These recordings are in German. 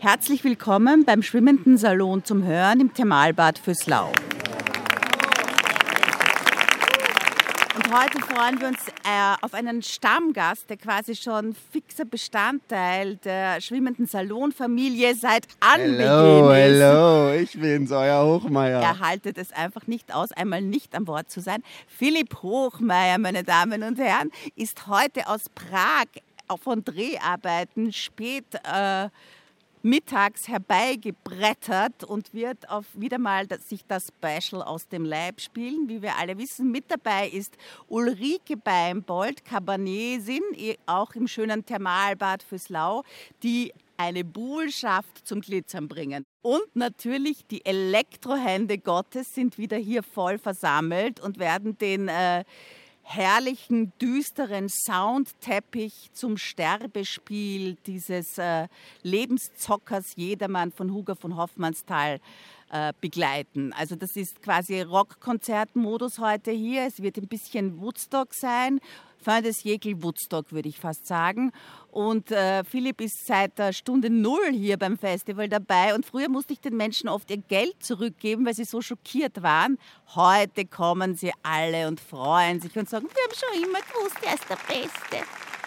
Herzlich willkommen beim Schwimmenden Salon zum Hören im Thermalbad Füßlau. Und heute freuen wir uns äh, auf einen Stammgast, der quasi schon fixer Bestandteil der schwimmenden Salonfamilie seit Anbeginn Hallo, ist. hallo, ich bin's, euer Hochmeier. Er haltet es einfach nicht aus, einmal nicht an Bord zu sein. Philipp Hochmeier, meine Damen und Herren, ist heute aus Prag von Dreharbeiten spät äh, mittags herbeigebrettert und wird auf wieder mal sich das Special aus dem Leib spielen. Wie wir alle wissen, mit dabei ist Ulrike Beimbold, Cabernesin, auch im schönen Thermalbad Füßlau, die eine Buhlschaft zum Glitzern bringen. Und natürlich die Elektrohände Gottes sind wieder hier voll versammelt und werden den äh, herrlichen, düsteren Soundteppich zum Sterbespiel dieses äh, Lebenszockers Jedermann von Hugo von Hoffmannsthal äh, begleiten. Also das ist quasi Rockkonzertmodus heute hier. Es wird ein bisschen Woodstock sein Fin des Woodstock, würde ich fast sagen. Und äh, Philipp ist seit der Stunde Null hier beim Festival dabei. Und früher musste ich den Menschen oft ihr Geld zurückgeben, weil sie so schockiert waren. Heute kommen sie alle und freuen sich und sagen, wir haben schon immer gewusst, er ist der Beste.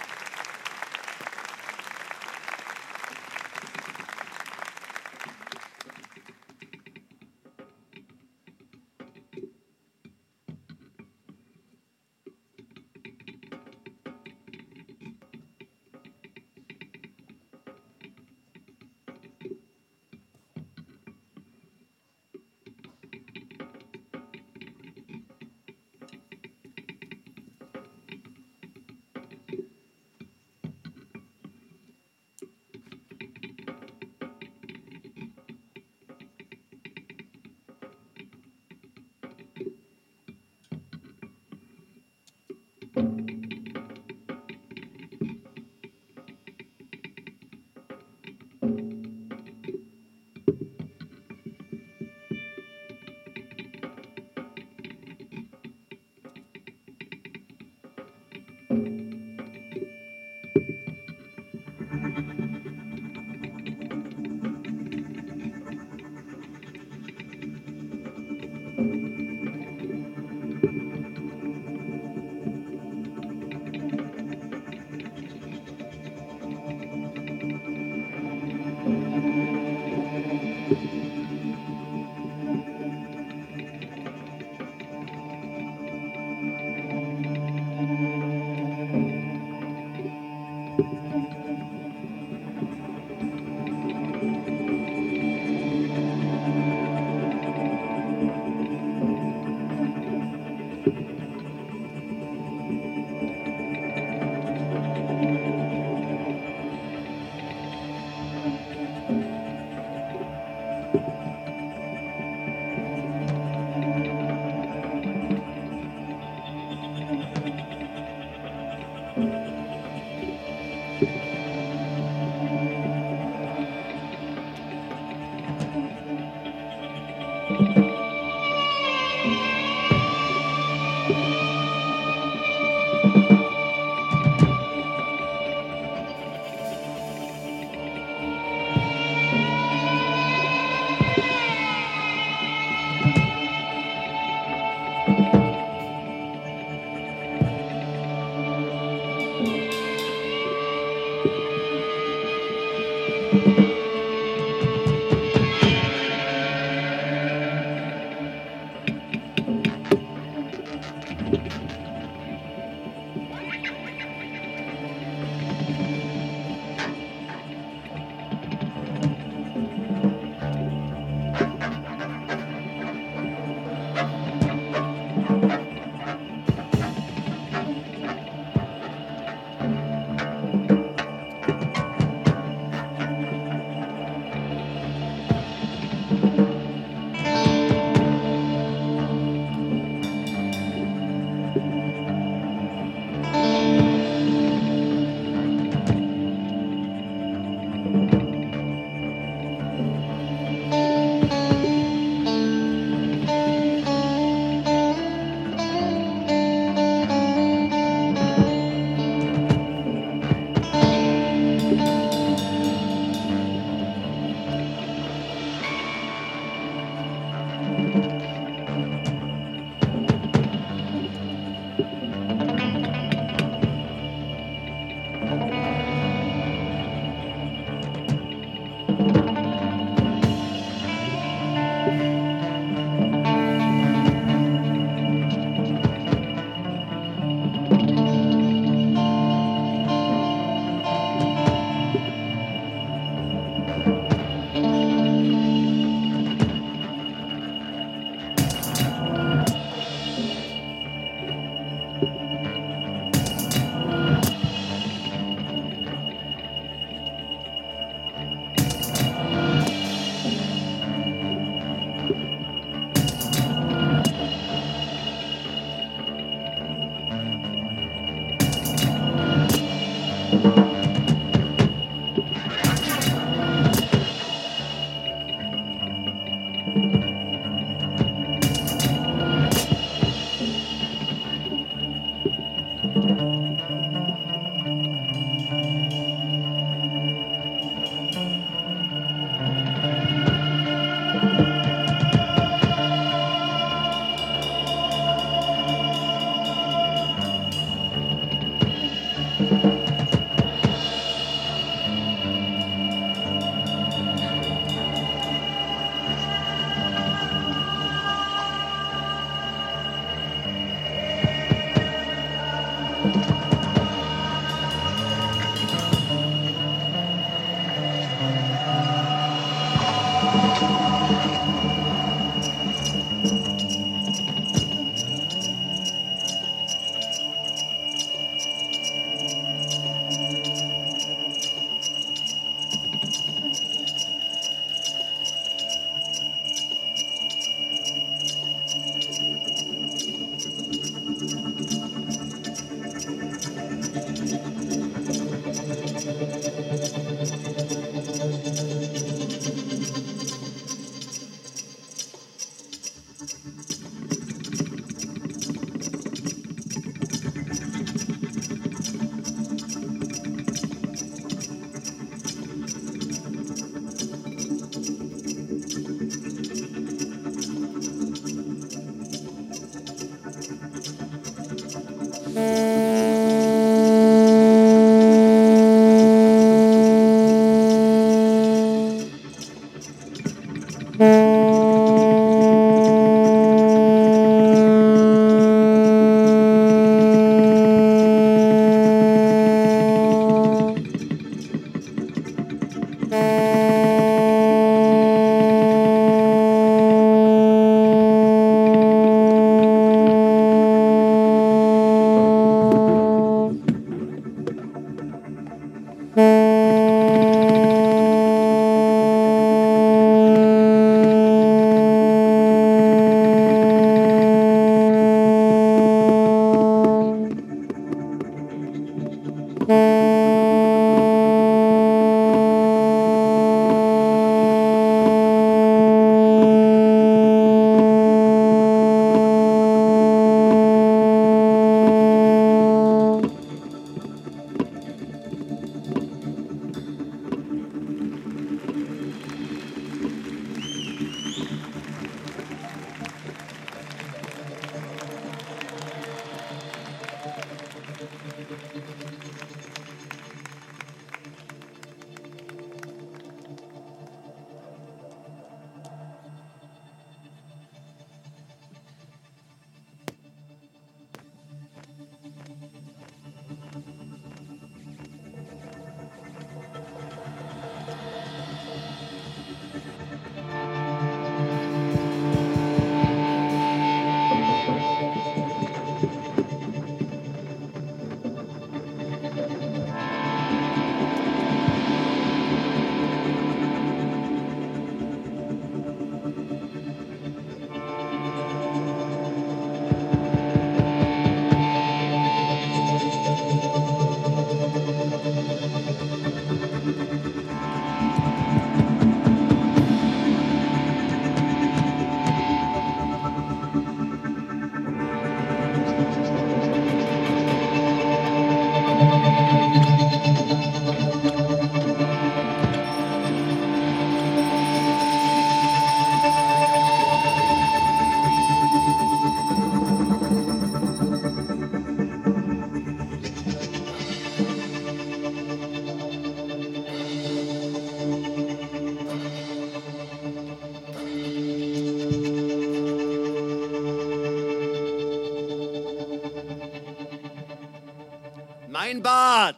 Mein Bad,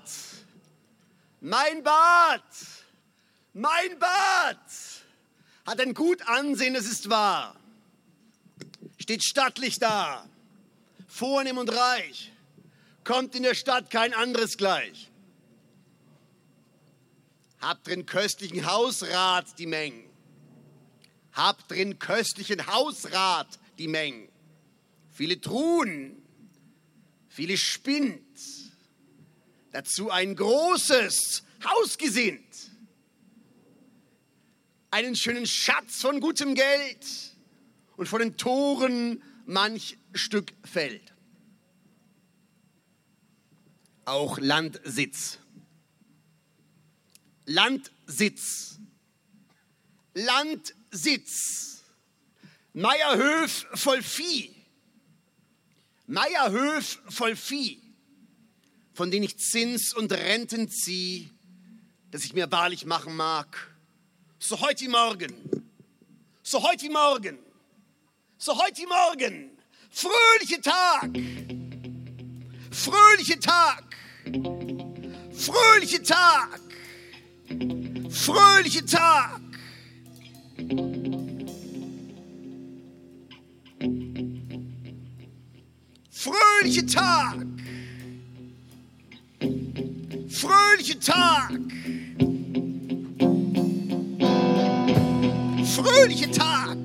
mein Bad, mein Bad hat ein gut Ansehen, es ist wahr. Steht stattlich da, vornehm und reich, kommt in der Stadt kein anderes gleich. Habt drin köstlichen Hausrat die Mengen. Habt drin köstlichen Hausrat die Mengen. Viele Truhen, viele Spind, dazu ein großes Haus gesinnt, einen schönen Schatz von gutem Geld und vor den Toren manch Stück Feld. Auch Landsitz. Landsitz. Landsitz. Meierhöf voll Vieh. Meierhöf voll Vieh von denen ich Zins und Renten ziehe, dass ich mir wahrlich machen mag. So heute Morgen, so heute Morgen, so heute Morgen, fröhliche Tag, fröhliche Tag, fröhliche Tag, fröhliche Tag. Fröhliche Tag! Fröhliche Tag. Fröhliche Tag.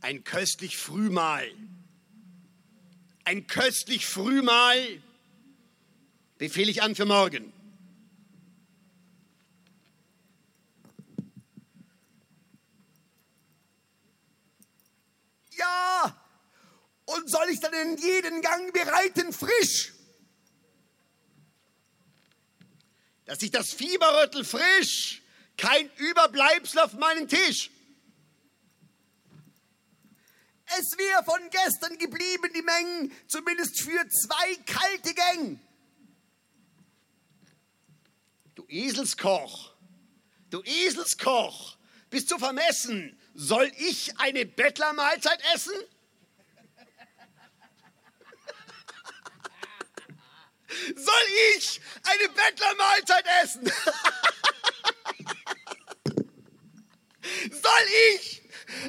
Ein köstlich Frühmahl. Ein köstlich Frühmahl befehle ich an für morgen. Ja, und soll ich dann in jeden Gang bereiten frisch? Dass ich das Fieberröttel frisch, kein Überbleibsel auf meinen Tisch. Es wäre von gestern geblieben, die Mengen, zumindest für zwei kalte Gänge. Du Eselskoch, du Eselskoch, bist du vermessen? Soll ich eine Bettlermahlzeit essen? Soll ich eine Bettlermahlzeit essen? Soll ich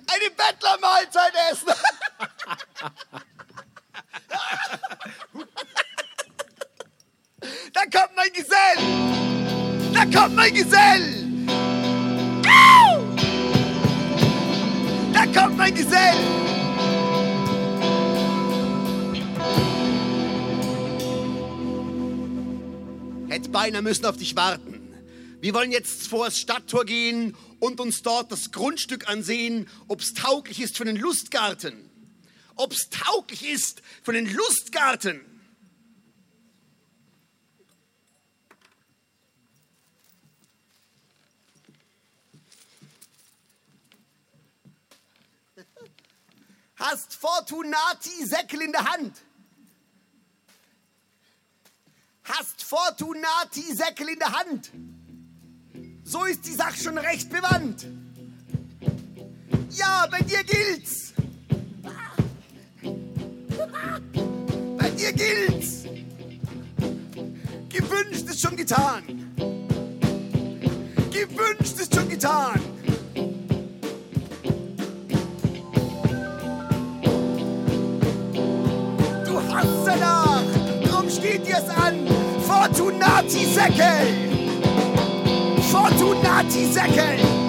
eine Bettlermahlzeit essen? da kommt mein Gesell! Da kommt mein Gesell! Au! Da kommt mein Gesell! Hätte beinahe müssen auf dich warten. Wir wollen jetzt vor das Stadttor gehen und uns dort das Grundstück ansehen, ob es tauglich ist für den Lustgarten. Ob es tauglich ist für den Lustgarten. Hast Fortunati Säckel in der Hand. Hast Fortunati Säckel in der Hand. So ist die Sache schon recht bewandt. Ja, bei dir gilt's. Bei dir gilt's. Gewünscht ist schon getan. Gewünscht ist schon getan. Danach, drum steht dir's an. Fortunati Säckel. Fortunati Säckel.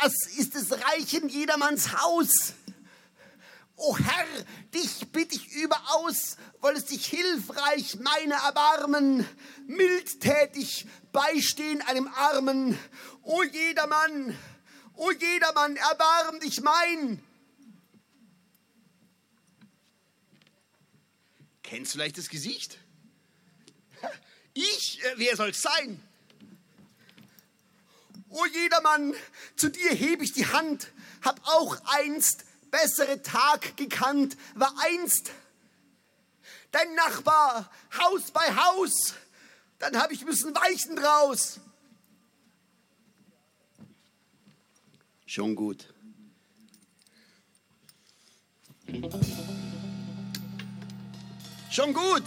Das ist des reichen jedermanns Haus. O Herr, dich bitt ich überaus, wollest dich hilfreich meine erbarmen, mildtätig beistehen einem Armen. O jedermann, o jedermann, erbarm dich mein. Kennst du vielleicht das Gesicht? Ich, äh, wer soll's sein? O jedermann, zu dir heb ich die Hand, hab auch einst bessere Tag gekannt, war einst dein Nachbar, Haus bei Haus, dann hab ich müssen weichen draus. Schon gut. Schon gut.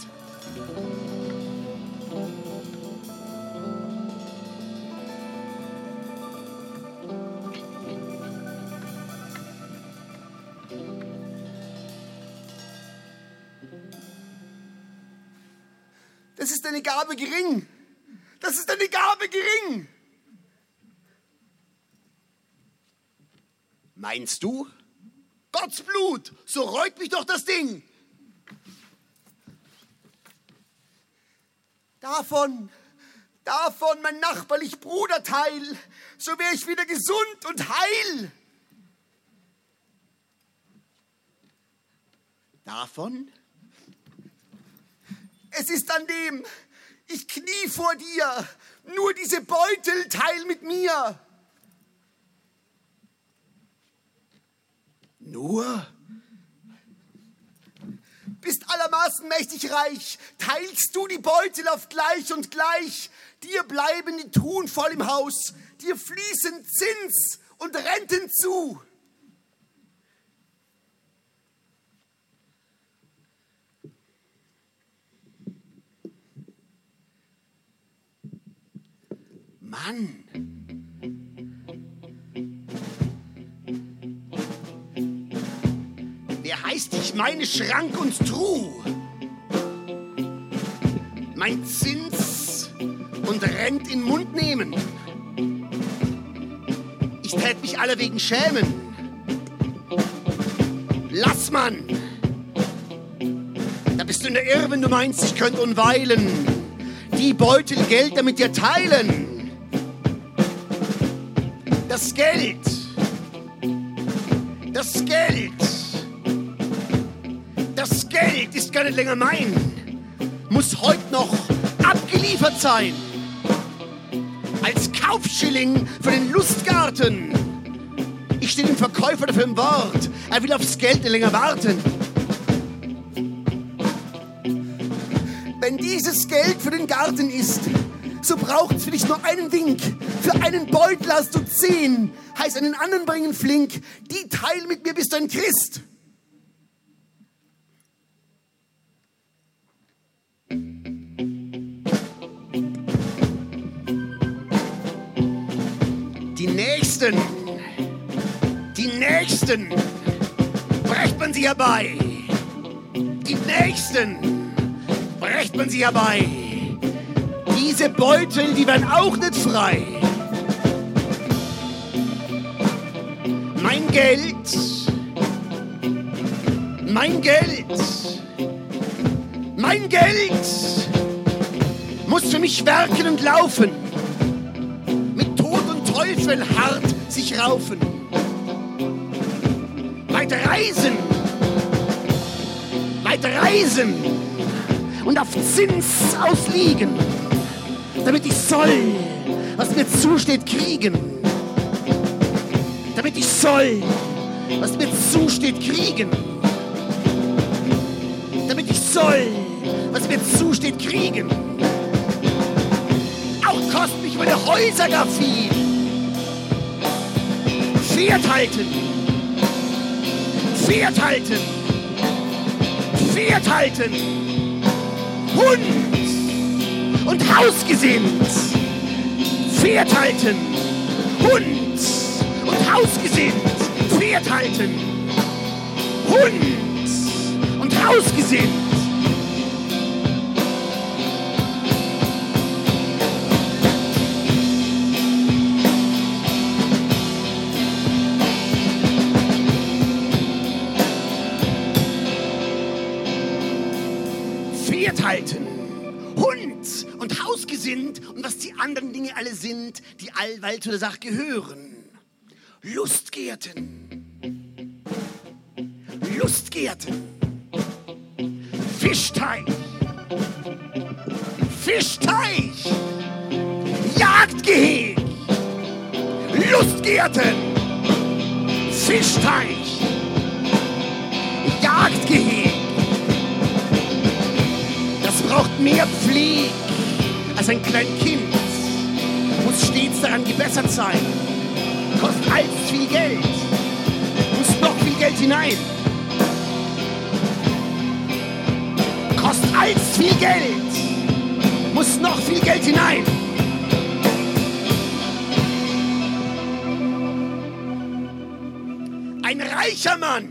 Das ist eine Gabe gering. Das ist eine Gabe gering. Meinst du? Gottes Blut, so reut mich doch das Ding. Davon, davon, mein nachbarlich Bruderteil, so wär ich wieder gesund und heil. Davon? Es ist an dem, Ich knie vor dir. Nur diese Beutel teil mit mir. Nur? Bist allermaßen mächtig reich, teilst du die Beutel auf gleich und gleich. Dir bleiben die Tun voll im Haus, dir fließen Zins und Renten zu. Mann. Wer heißt ich meine Schrank und Truh? Mein Zins und Rent in Mund nehmen. Ich tät mich allerwegen schämen. Lass man! Da bist du in der Irre, wenn du meinst, ich könnte unweilen die Beutel Geld damit dir teilen das Geld, das Geld, das Geld ist gar nicht länger mein, muss heute noch abgeliefert sein. Als Kaufschilling für den Lustgarten. Ich stehe dem Verkäufer dafür im Wort. Er will aufs Geld nicht länger warten. Wenn dieses Geld für den Garten ist, so braucht es für dich nur einen Wink. Für einen Beutel hast du zehn. Heißt einen anderen bringen flink. Die teil mit mir, bist du ein Christ. Die Nächsten, die Nächsten, brecht man sie herbei. Die Nächsten, brecht man sie herbei diese Beutel, die werden auch nicht frei. Mein Geld, mein Geld, mein Geld muss für mich werken und laufen. Mit Tod und Teufel hart sich raufen. Weit reisen, weit reisen und auf Zins ausliegen damit ich soll, was mir zusteht, kriegen. Damit ich soll, was mir zusteht, kriegen. Damit ich soll, was mir zusteht, kriegen. Auch kostet mich meine Häuser gar viel. Pferd halten. Pferd halten. Pferd halten. Hund und hausgesinnt. Pferd halten, Hund und hausgesinnt. Pferd halten, Hund und hausgesinnt. Sind, die allweil zu der Sache gehören. Lustgärten. Lustgärten. Fischteich. Fischteich. Jagdgeheg. Lustgärten. Fischteich. Jagdgeheg. Das braucht mehr Pflege als ein kleines Kind muss stets daran gebessert sein. Kostet allzu viel Geld. Muss noch viel Geld hinein. Kostet allzu viel Geld. Muss noch viel Geld hinein. Ein reicher Mann,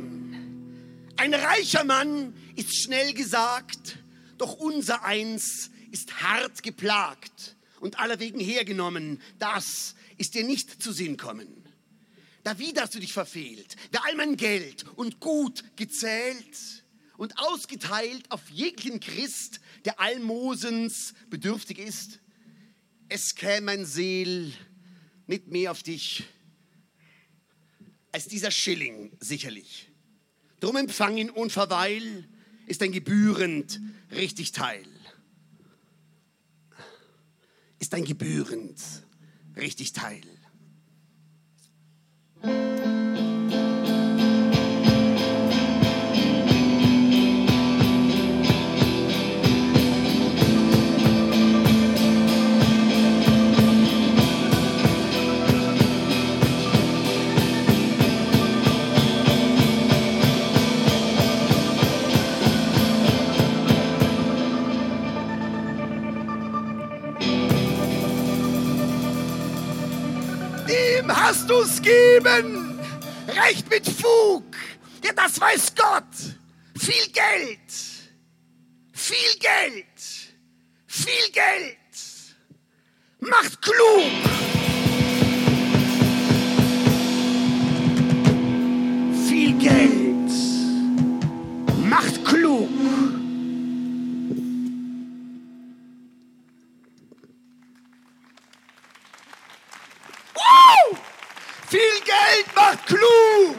ein reicher Mann ist schnell gesagt, doch unser eins ist hart geplagt und allerwegen hergenommen. Das ist dir nicht zu Sinn kommen. Da wieder hast du dich verfehlt. Wer all mein Geld und Gut gezählt und ausgeteilt auf jeglichen Christ, der Almosens bedürftig ist, es käme mein Seel nicht mehr auf dich als dieser Schilling sicherlich. Drum empfang ihn unverweil, ist ein gebührend richtig Teil. Ist ein gebührend richtig Teil. Dem hast du's geben. Recht mit Fug. Ja, das weiß Gott. Viel Geld. Viel Geld. Viel Geld. Macht klug. Viel Geld. Macht klug. Geld macht klug.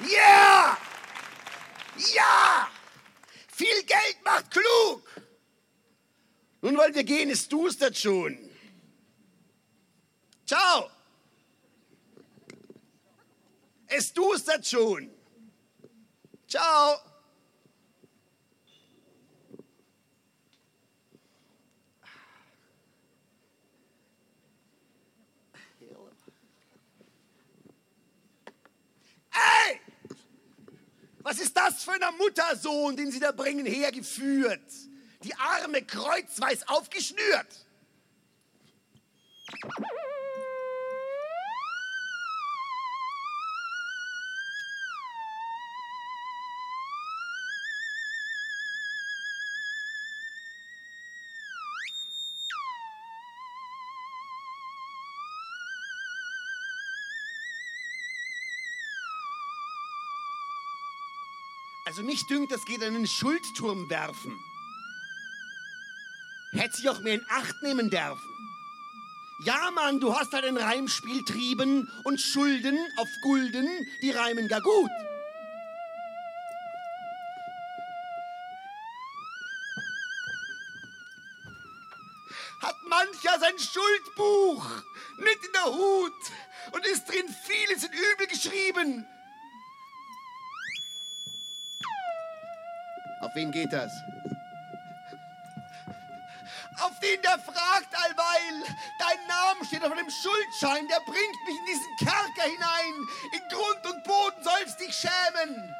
Yeah! Ja! Viel Geld macht klug. Nun wollen wir gehen, es dustert schon. Ciao. Es dustert schon. Ciao. Ey! Was ist das für ein Muttersohn, den Sie da bringen, hergeführt? Die Arme kreuzweis aufgeschnürt. Also mich dünkt, das geht einen Schuldturm werfen. Hätte sich auch mehr in Acht nehmen dürfen. Ja, Mann, du hast halt ein Reimspiel trieben und Schulden auf Gulden, die reimen gar gut. Hat mancher sein Schuldbuch mit in der Hut und ist drin vieles in Übel geschrieben. Auf wen geht das? Auf den, der fragt allweil. Dein Name steht auf einem Schuldschein, der bringt mich in diesen Kerker hinein. In Grund und Boden sollst dich schämen.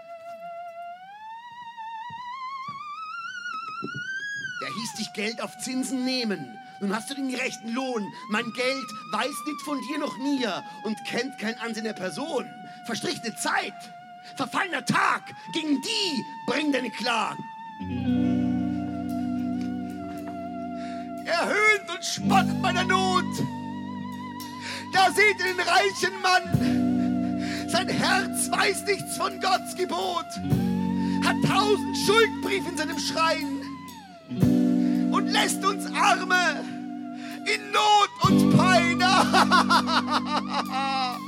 Der hieß dich Geld auf Zinsen nehmen. Nun hast du den gerechten Lohn. Mein Geld weiß nicht von dir noch nie und kennt kein Ansehen der Person. Verstrichene Zeit, verfallener Tag, gegen die bring deine Klagen. Er höhnt und spottet meiner Not. Da seht ihr den reichen Mann. Sein Herz weiß nichts von Gottes Gebot. Hat tausend Schuldbriefe in seinem Schrein und lässt uns Arme in Not und Pein.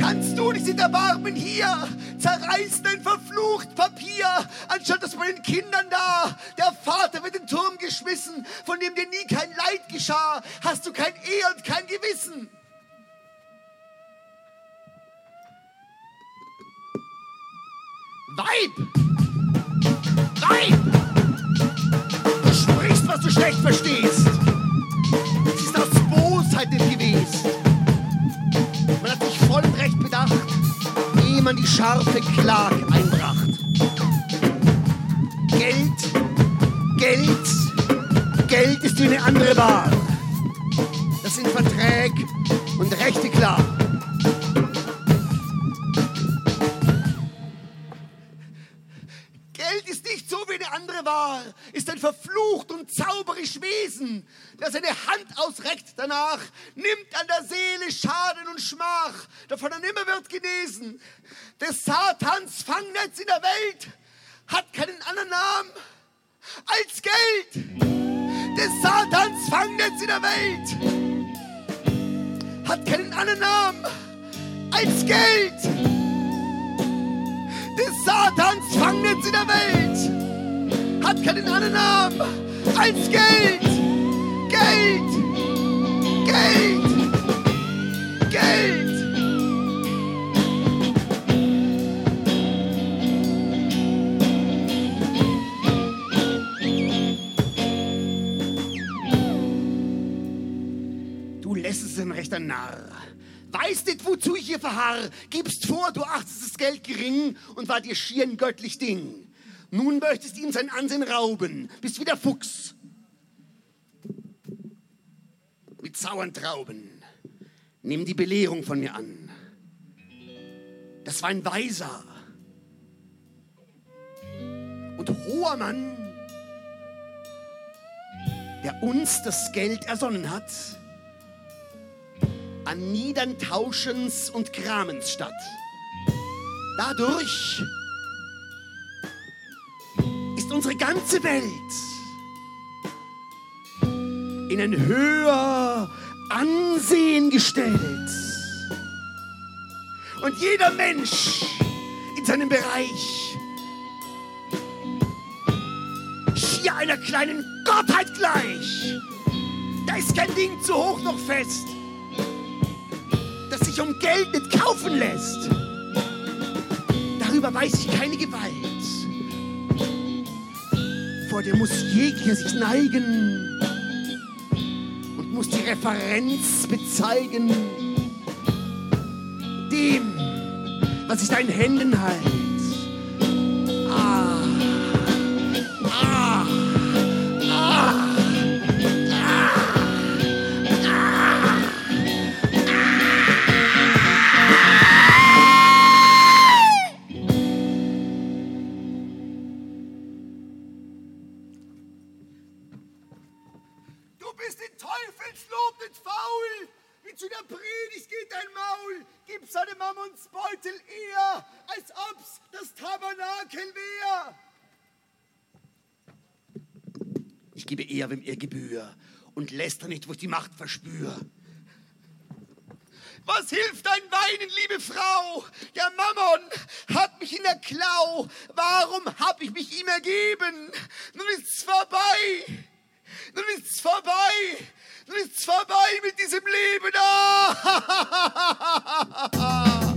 Kannst du nicht in Erbarmen hier zerreißen ein verflucht Papier, anstatt dass bei den Kindern da der Vater wird in den Turm geschmissen, von dem dir nie kein Leid geschah, hast du kein Ehe und kein Gewissen. Weib! Weib! Du sprichst, was du schlecht verstehst. Es ist aus Bosheit nicht gewesen. Man hat sich voll recht bedacht, ehe man die scharfe Klag einbracht. Geld, Geld, Geld ist wie eine andere Ware. Das sind Verträge und Rechte klar. Geld ist nicht so wie eine andere Ware, ist ein verflucht und zauberisch Wesen, der seine Hand ausreckt danach, nimmt an der Seele Schaden und Schmach, davon er nimmer wird genesen. Des Satans Fangnetz in der Welt hat keinen anderen Namen als Geld. Des Satans Fangnetz in der Welt hat keinen anderen Namen als Geld. Des Satans Fangnetz in der Welt hat keinen anderen Namen als Geld. Geld. Geld. Geld. Du lässt es ein rechter Narr. Weißt nicht, wozu ich hier verharr. Gibst vor, du achtest das Geld gering und war dir schier ein göttlich Ding. Nun möchtest ihm sein Ansehen rauben, bist wie der Fuchs. Mit sauren Trauben. Nimm die Belehrung von mir an. Das war ein Weiser und hoher Mann, der uns das Geld ersonnen hat an Niedern Tauschens und Kramens statt. Dadurch ist unsere ganze Welt in ein höher Ansehen gestellt. Und jeder Mensch in seinem Bereich schier einer kleinen Gottheit gleich. Da ist kein Ding zu hoch noch fest das sich um Geld nicht kaufen lässt. Darüber weiß ich keine Gewalt. Vor der muss jeglicher sich neigen muss die Referenz bezeigen. Dem, was ich da in Händen halt. Ah, Gib seinem Mammons Beutel eher, als ob's das Tabernakel wär. Ich gebe eher, wem er Gebühr und lässt nicht, wo ich die Macht verspür. Was hilft dein Weinen, liebe Frau? Der Mammon hat mich in der Klau. Warum hab ich mich ihm ergeben? Nun ist's vorbei. Nun ist's vorbei. Nun ist's vorbei mit diesem Leben. Ah!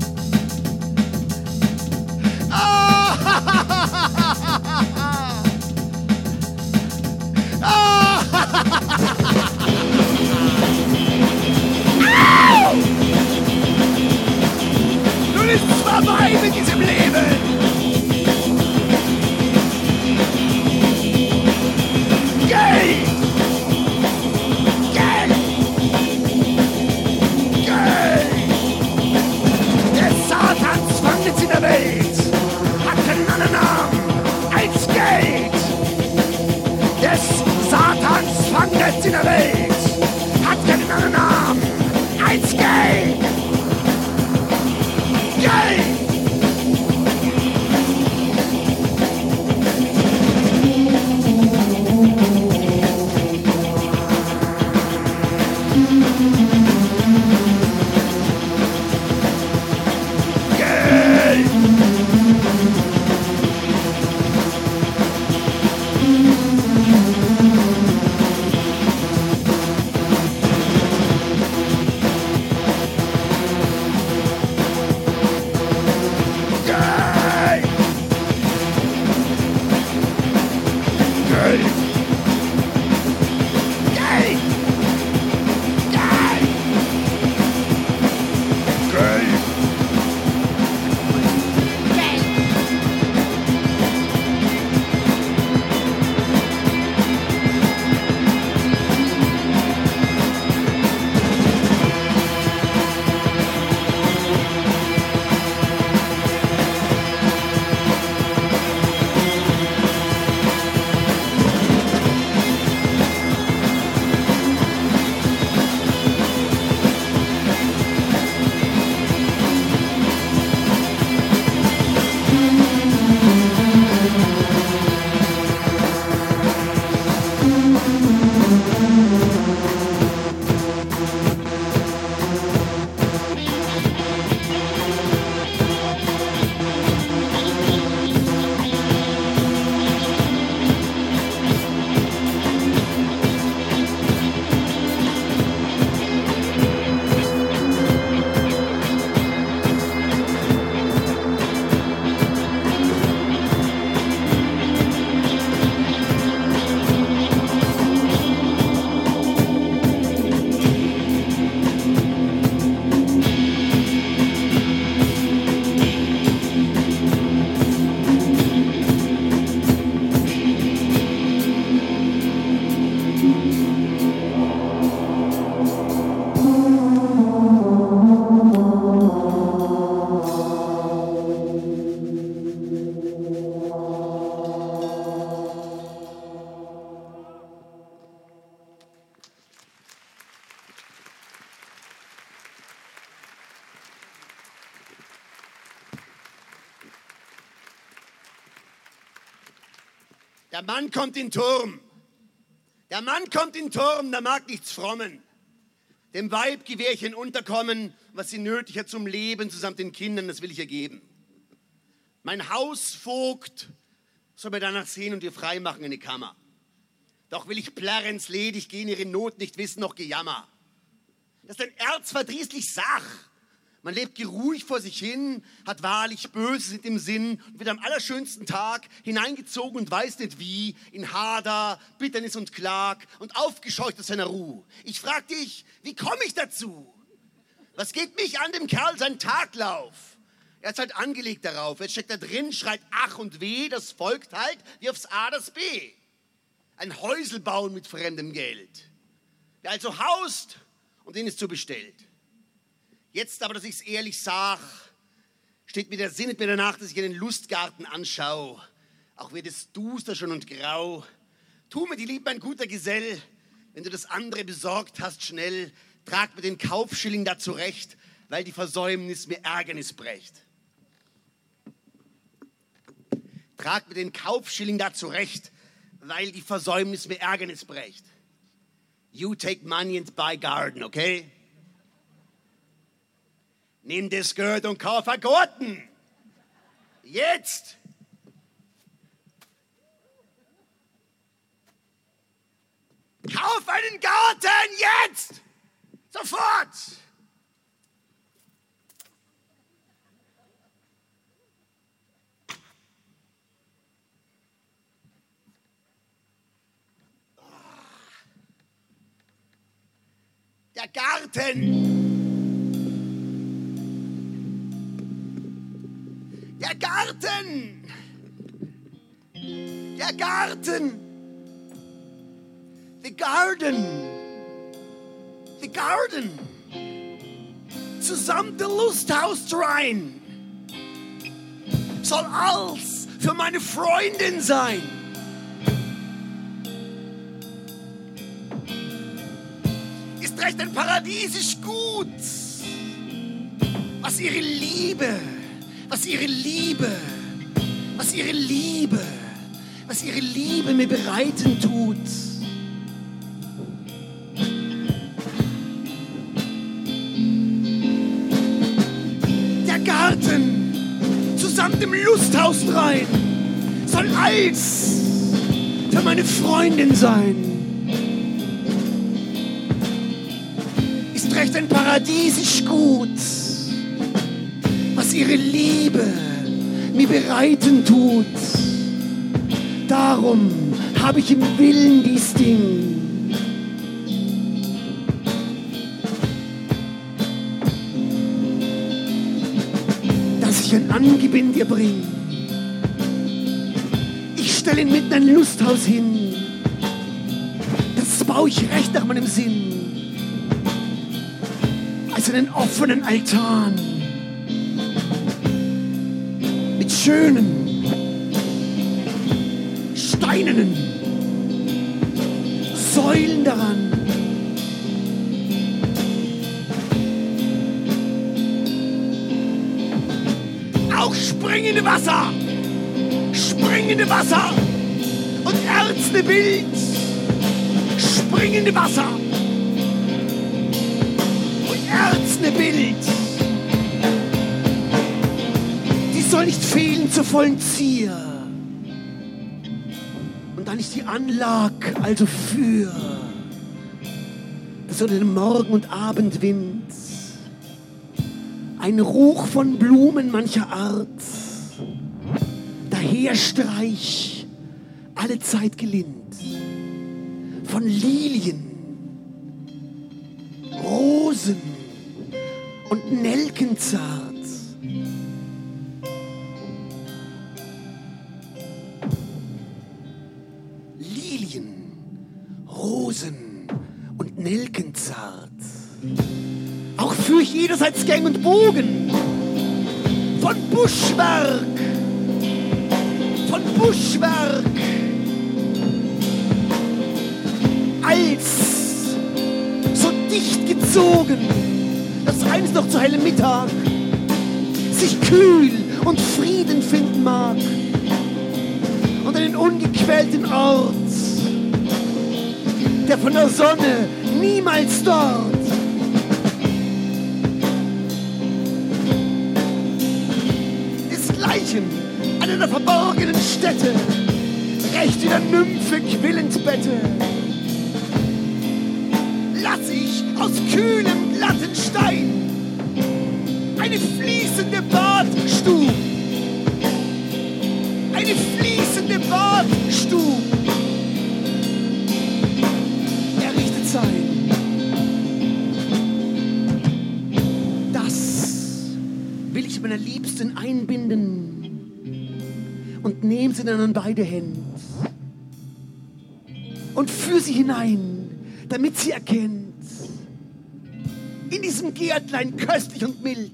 Der Mann kommt in den Turm. Der Mann kommt in den Turm, der mag nichts frommen. Dem Weib gewähr ich ein Unterkommen, was sie nötig hat zum Leben, zusammen den Kindern, das will ich ihr geben. Mein Hausvogt soll mir danach sehen und ihr frei machen in die Kammer. Doch will ich plärrens ledig gehen, ihre Not nicht wissen, noch Gejammer. Das ist ein erzverdrießlich Sach. Man lebt geruhig vor sich hin, hat wahrlich Böses in dem Sinn und wird am allerschönsten Tag hineingezogen und weiß nicht wie, in Hader, Bitternis und Klag und aufgescheucht aus seiner Ruhe. Ich frag dich, wie komme ich dazu? Was geht mich an dem Kerl sein Taglauf? Er ist halt angelegt darauf. Jetzt steckt da drin, schreit Ach und Weh, das folgt halt wie aufs A das B. Ein Häusel bauen mit fremdem Geld. Wer also haust und den ist so bestellt. Jetzt aber, dass ich es ehrlich sag, steht mir der Sinn nicht mehr danach, dass ich einen Lustgarten anschaue. Auch wird es duster schon und grau. Tu mir die Liebe, mein guter Gesell, wenn du das andere besorgt hast, schnell, trag mir den Kaufschilling da zurecht, weil die Versäumnis mir Ärgernis brächt. Trag mir den Kaufschilling da zurecht, weil die Versäumnis mir Ärgernis brächt. You take money and buy garden, okay? Nimm das Geld und kauf einen Garten. Jetzt! Kauf einen Garten jetzt! Sofort! Der Garten! Der Garten! Der Garten! The Garden! The Garden! Zusammen der Lusthaus rein! Soll alles für meine Freundin sein! Ist recht ein paradiesisch Gut, was ihre Liebe was ihre Liebe, was ihre Liebe, was ihre Liebe mir bereiten tut. Der Garten zusammen dem Lusthaus rein soll als für meine Freundin sein. Ist recht ein paradiesisch Gut ihre Liebe mir bereiten tut. Darum habe ich im Willen dies Ding. Dass ich ein Angebind dir bring. Ich stelle ihn mitten ein Lusthaus hin. Das baue ich recht nach meinem Sinn. Als einen offenen Altan schönen, steinernen Säulen daran. Auch springende Wasser, springende Wasser. Und erzne Bild, springende Wasser. Und erzne Bild. Soll nicht fehlen zur vollen Zier. Und dann ist die Anlag also für, dass unter dem Morgen- und Abendwind ein Ruch von Blumen mancher Art daherstreich alle Zeit gelind von Lilien, Rosen und Nelkenzart. Jederseits Gang und Bogen von Buschwerk, von Buschwerk, als so dicht gezogen, dass eins noch zu hellem Mittag sich kühl und Frieden finden mag. und einen ungequälten Ort, der von der Sonne niemals dort. Desgleichen an einer verborgenen Stätte, recht in der Nymphe quillend Bette, lass ich aus kühlem glatten Stein eine fließende Badstube, eine fließende Badstube errichtet sein. Das will ich meiner Liebsten einbinden und nehme sie dann an beide Hände und führe sie hinein, damit sie erkennt, in diesem Gärtlein köstlich und mild,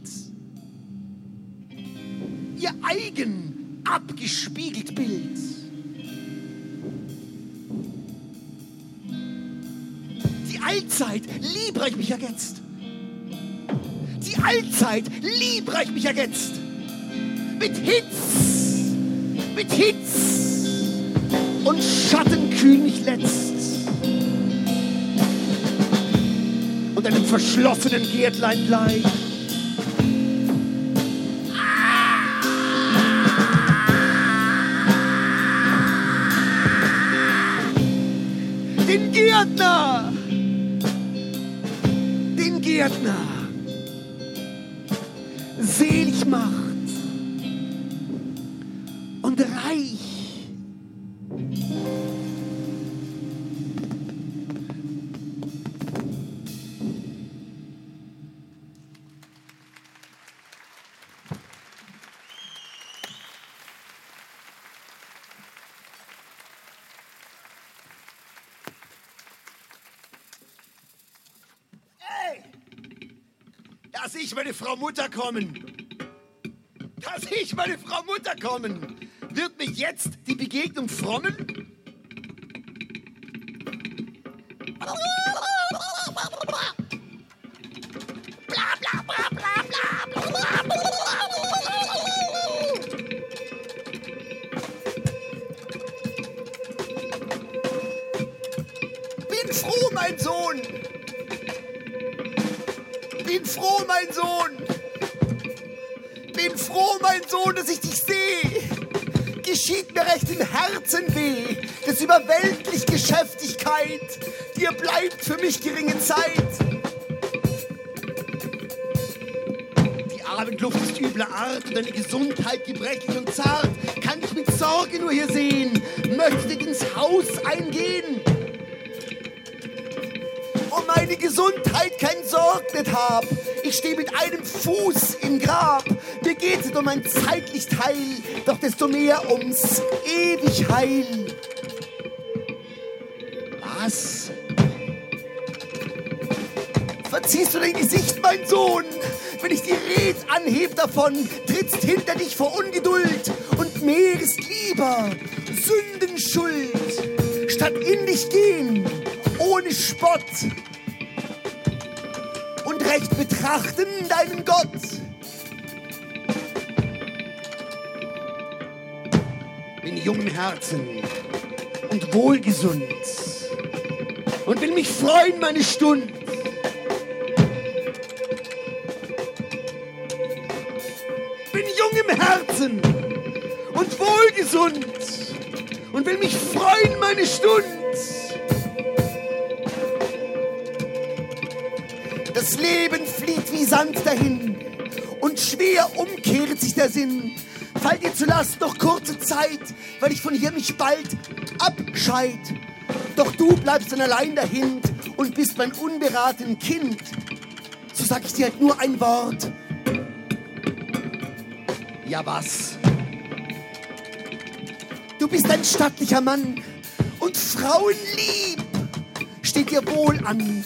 ihr eigen abgespiegelt Bild. Die Allzeit liebreich mich ergetzt. Die Allzeit liebreich mich ergetzt. Mit Hitz, mit Hitz und Schattenkühl mich letzt. Und einem verschlossenen Gärtlein gleich. Den Gärtner! Den Gärtner! Selig macht ich meine Frau Mutter kommen. Da sehe ich meine Frau Mutter kommen. Wird mich jetzt die Begegnung frommen? Art und deine Gesundheit gebrechlich und zart. Kann ich mit Sorge nur hier sehen, möchte ins Haus eingehen um meine Gesundheit kein Sorgnet hab. Ich stehe mit einem Fuß im Grab. Mir geht's um ein zeitlich Teil, doch desto mehr ums ewig Heil. Was? Verziehst du dein Gesicht, mein Sohn? Wenn ich die Red anheb davon, hinter dich vor Ungeduld und mehrest lieber Sündenschuld, statt in dich gehen, ohne Spott und recht betrachten deinen Gott. Bin jung im Herzen und wohlgesund und will mich freuen, meine Stund. Wohlgesund und will mich freuen, meine Stund. Das Leben flieht wie Sand dahin und schwer umkehrt sich der Sinn. Fall dir zu Last noch kurze Zeit, weil ich von hier mich bald abscheid. Doch du bleibst dann allein dahin und bist mein unberaten Kind. So sag ich dir halt nur ein Wort. Ja was? Du bist ein stattlicher Mann und Frauenlieb steht dir wohl an.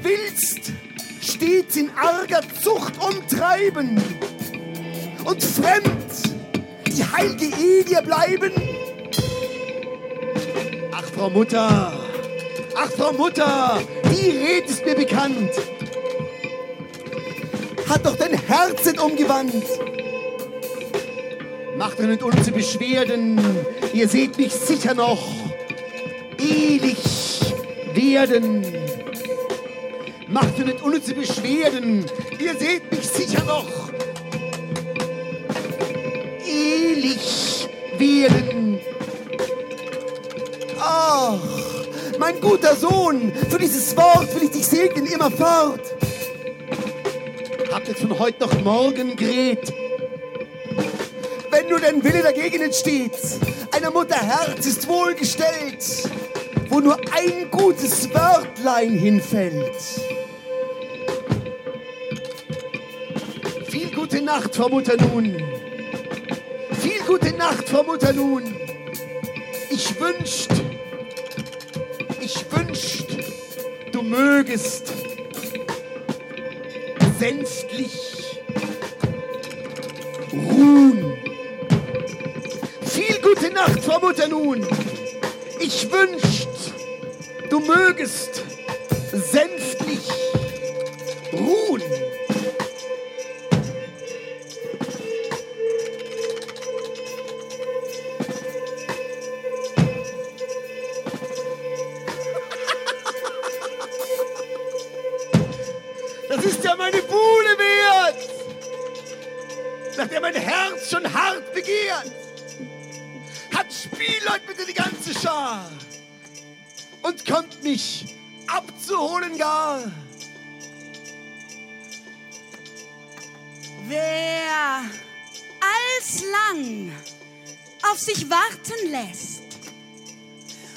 Willst stets in arger Zucht umtreiben und fremd die heilige Ehe dir bleiben? Ach, Frau Mutter, ach, Frau Mutter, die Red ist mir bekannt. Hat doch dein Herz umgewandt. Macht euch nicht unnütze Beschwerden, ihr seht mich sicher noch ewig werden. Macht euch nicht unnütze Beschwerden, ihr seht mich sicher noch ewig werden. Ach, mein guter Sohn, für dieses Wort will ich dich segnen immerfort. Habt jetzt von heute noch morgen gerät. Wenn nur dein Wille dagegen entsteht, einer Mutter Herz ist wohlgestellt, wo nur ein gutes Wörtlein hinfällt. Viel gute Nacht, Frau Mutter nun. Viel gute Nacht, Frau Mutter nun. Ich wünscht, ich wünscht, du mögest sänftlich ruhen. Gute Nacht, Frau Mutter nun. Ich wünscht, du mögest sänftlich ruhen. Das ist ja meine Buhle wert, nach der mein Herz schon hart begehrt. Hat Spielleut bitte die ganze Schar und kommt mich abzuholen gar. Wer alslang auf sich warten lässt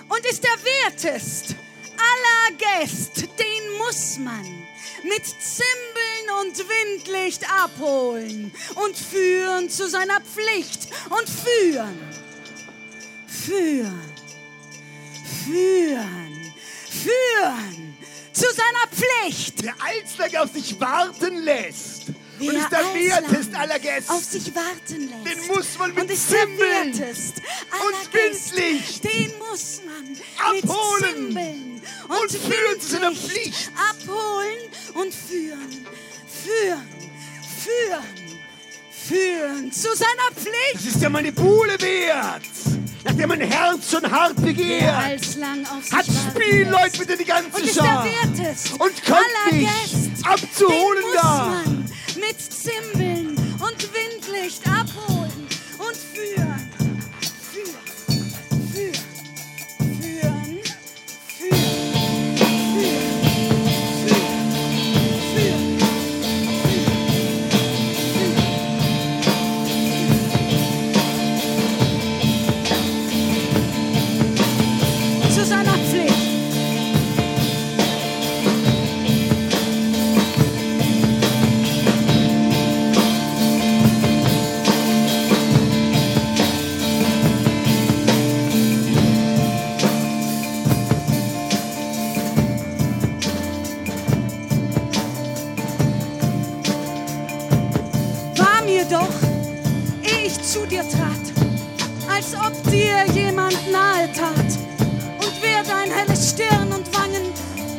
und ist der Wertest aller Gäste, den muss man mit Zimbeln und Windlicht abholen und führen zu seiner Pflicht und führen, führen, führen, führen zu seiner Pflicht. Der Alslang auf sich warten lässt und Wer ist der Wertest aller Gäste. auf sich warten lässt. Den muss man mit und Zimbeln Wertest und. Windlicht Den muss man abholen mit Zimbeln und, und führen zu seiner Pflicht. Abholen und führen, führen, führen, führen zu seiner Pflicht. Das ist ja meine Buhle wert, nachdem mein Herz schon hart begehrt, hat Spielleute bitte die ganze Schar und kommt nicht abzuholen da. mit Zimbeln und Windlicht abholen und führen. Zu dir trat, als ob dir jemand nahe tat und wer dein helles Stirn und Wangen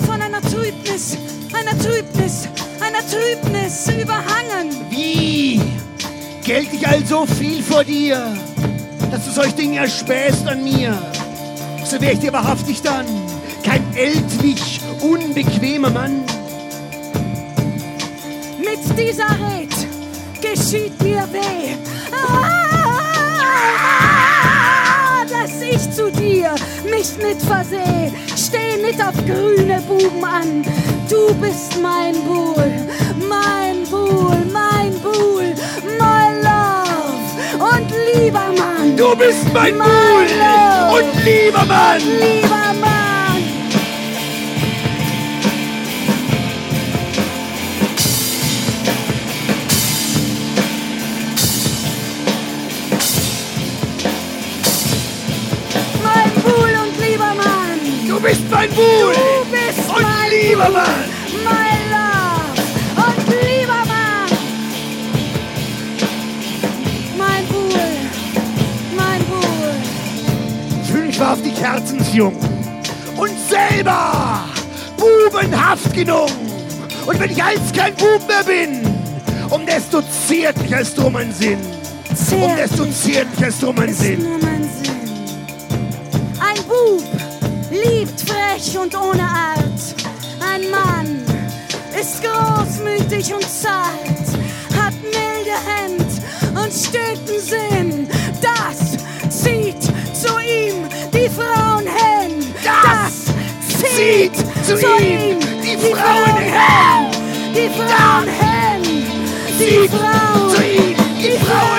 von einer Trübnis, einer Trübnis, einer Trübnis überhangen. Wie? Gelt ich also viel vor dir, dass du solch Dinge erspähst an mir? So wär ich dir wahrhaftig dann kein ältlich, unbequemer Mann. Mit dieser Red geschieht mir weh. Ah, dass ich zu dir mich nicht verseh. Steh nicht auf grüne Buben an. Du bist mein Buhl, mein Buhl, mein Buhl, my love und lieber Mann. Du bist mein Buhl love. und lieber Mann. Lieber bist mein Buhl Du bist und mein lieber. Mann. My love und lieber Mann. Mein Buhl, mein Buhl. Ich fühle mich wahrhaftig herzensjung und selber bubenhaft genug. Und wenn ich einst kein Bub mehr bin, um desto zärtlicher ist drum mein Sinn. um desto zärtlicher ist drum mein Sinn. Und ohne Art. Ein Mann ist großmütig und zart, hat milde Hände und steten Sinn. Das zieht zu ihm die Frauen hin. Das zieht zu ihm die Frauen hin. Die Frauen hin. Die Frauen. zu ihm die Frauen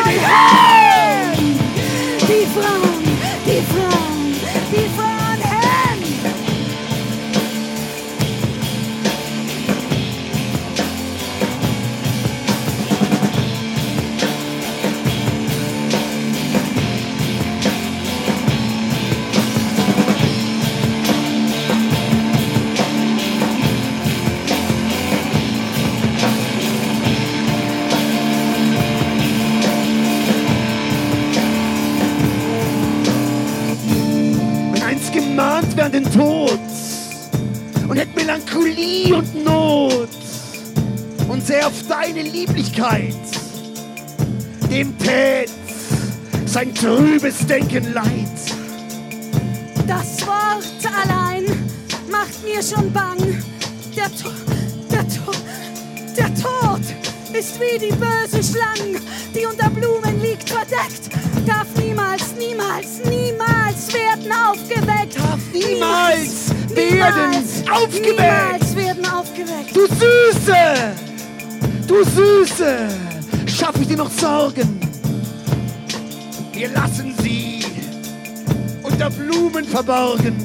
Und Not und sähe auf deine Lieblichkeit, dem tät sein trübes Denken leid. Das Wort allein macht mir schon bang. Der, to der, to der Tod ist wie die böse Schlange, die unter Blumen liegt verdeckt. Darf niemals, niemals, niemals werden aufgeweckt. Darf niemals werden aufgeweckt. Niemals werden aufgeweckt. Du Süße, du Süße, schaff ich dir noch Sorgen? Wir lassen sie unter Blumen verborgen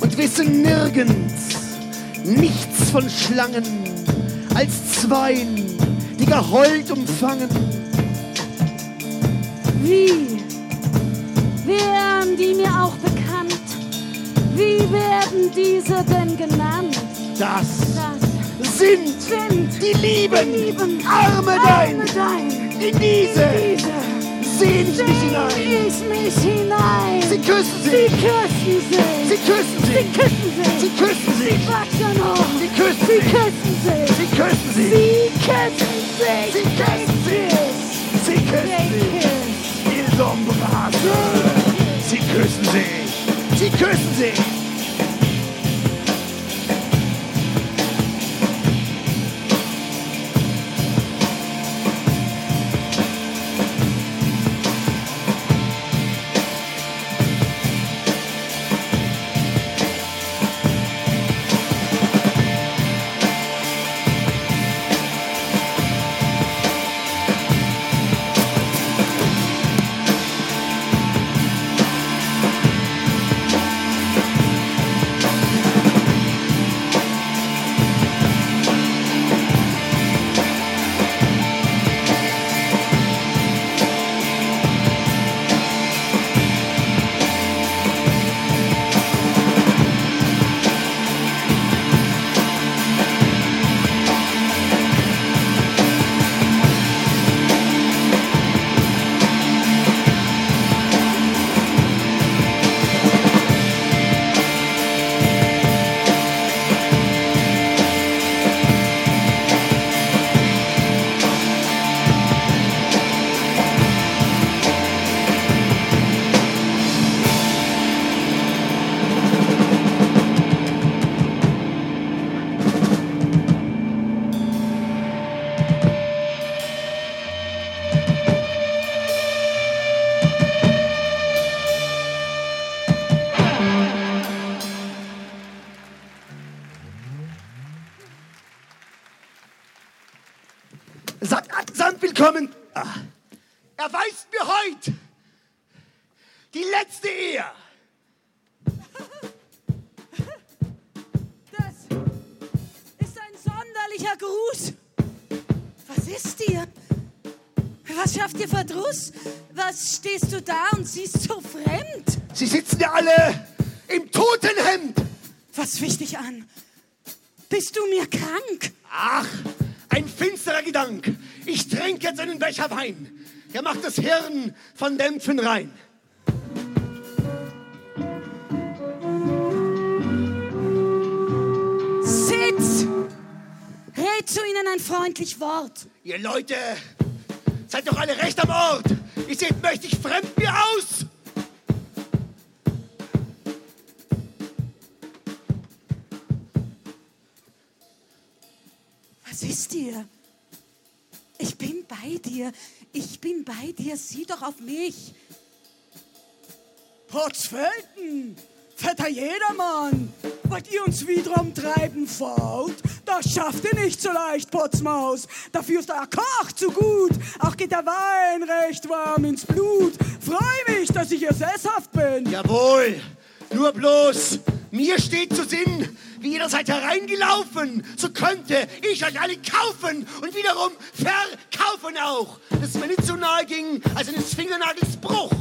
und wissen nirgends nichts von Schlangen als Zweien, die geheult umfangen. Wie wären die mir auch bekannt? Wie werden diese denn genannt? Das Das sind sind die Lieben, Lieben, Arme dein, Arme dein. in diese Diese sehn ich mich hinein. ich mich hinein. Sie küssen Sie sich, küssen sich. sie küssen Sie sich, küssen sich. sie küssen Sie sich, wachsen hoch. sie küssen Sie sich, küssen sich. sie küssen sich, Sie küssen sich. sie küssen sich, sie küssen sich. Ils embrassent. Sie küssen sich, sie küssen sich. Dämpfen rein. Sitz! Red zu ihnen ein freundlich Wort. Ihr Leute Seid doch alle recht am Ort. Ihr seht mächtig fremd mir aus. Was ist dir? Ich bin bei dir. Ich bin bei dir. Sieh doch auf mich. Potzfelden, fetter Jedermann, wollt ihr uns wieder umtreiben fault? Das schafft ihr nicht so leicht, Potzmaus. Dafür ist der Koch zu gut. Auch geht der Wein recht warm ins Blut. Freu mich, dass ich hier sesshaft bin. Jawohl, nur bloß, mir steht zu Sinn, wie ihr seid hereingelaufen, so könnte ich euch alle kaufen und wiederum verkaufen auch. Das ist mir nicht so nahe ging, als eines Fingernagels Bruch.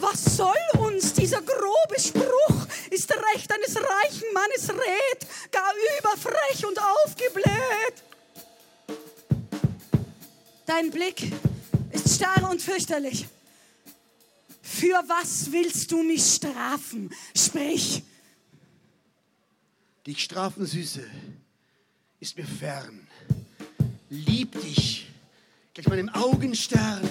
Was soll uns dieser grobe Spruch? Ist Recht eines reichen Mannes Red, gar überfrech und aufgebläht. Dein Blick ist starr und fürchterlich. Für was willst du mich strafen? Sprich. Dich strafen, Süße, ist mir fern. Lieb dich, gleich meinem Augenstern,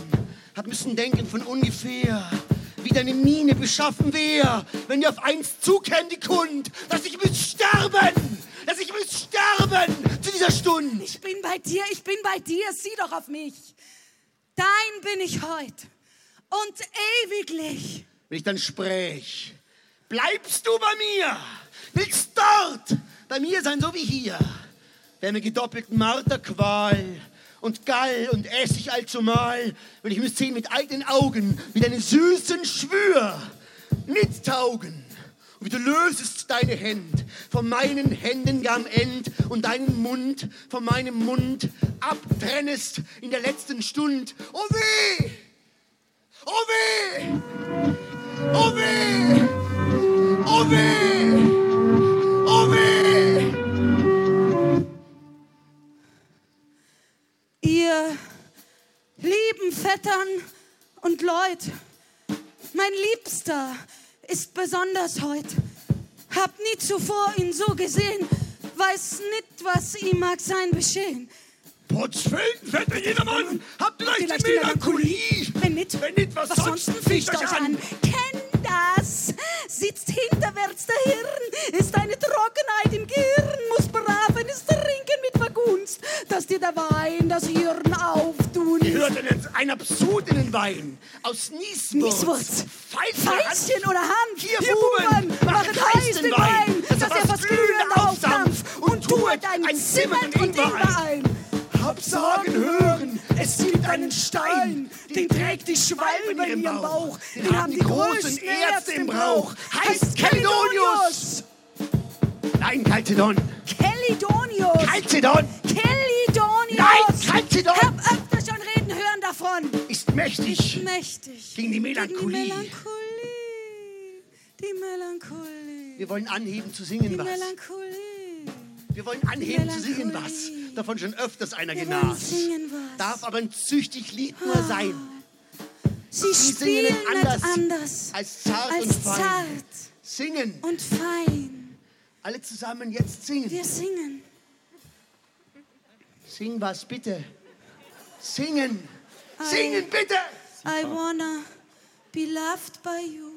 hab müssen denken von ungefähr, wie deine Miene beschaffen wär, wenn ihr auf eins zukäm die Kund, dass ich müsst sterben, dass ich müsst sterben zu dieser Stunde. Ich bin bei dir, ich bin bei dir, sieh doch auf mich. Dein bin ich heut und ewiglich. Wenn ich dann spräch, bleibst du bei mir, willst dort bei mir sein, so wie hier. Wär mir gedoppelten Marterqual und Gall und Essig allzumal, wenn ich müsst sehen mit eigenen Augen, wie deine süßen Schwür nicht taugen. Und wie du lösest deine Hände von meinen Händen am End und deinen Mund von meinem Mund abtrennest in der letzten Stund. Oh weh! Oh weh! Oh weh! Oh weh! Ihr lieben Vettern und Leut, mein Liebster ist besonders heut. Hab nie zuvor ihn so gesehen, weiß nicht, was ihm mag sein beschehen. Potzfelden, fetter jedermann, habt leicht Vielleicht die Melancholie. Wenn nicht, Wenn nicht, was, was sonst ficht euch an. an. Kenn das, sitzt hinterwärts der Hirn, ist eine Trockenheit im Gehirn, muss brav eines trinken mit Vergunst, dass dir der Wein das Hirn auftun. Ihr hört jetzt ein Absurd in den Wein. Aus Nieswurz, Nieswurz. Pfeifen, Feilchen oder Hand, Hier, Hier Buben, machet heiß den Wein, dass er fast glühend aufdampft und tuet ein Zimmern und Ingwer ein. Hab sagen hören, es gibt einen Stein, den trägt die Schwalbe in ihrem Bauch, den haben die großen Ärzte im Brauch, heißt Kelidonius. Nein, Calcedon, Kelidonius. Calcedon Kelidonius. Nein, Calcedon. Hab öfter schon reden hören davon. ist mächtig. Mächtig. Gegen die Melancholie. Gegen die Melancholie. Die Melancholie. Wir wollen anheben zu singen Die was. Melancholie. Wir wollen anheben zu singen was. Davon schon öfters einer Wir wollen genas. singen was. Darf aber ein züchtig Lied nur sein. Sie singen spielen nicht anders anders als zart als und fein. zart Singen. und fein. Alle zusammen jetzt singen. Wir singen. Sing was bitte. Singen. Singen bitte. I wanna be loved by you.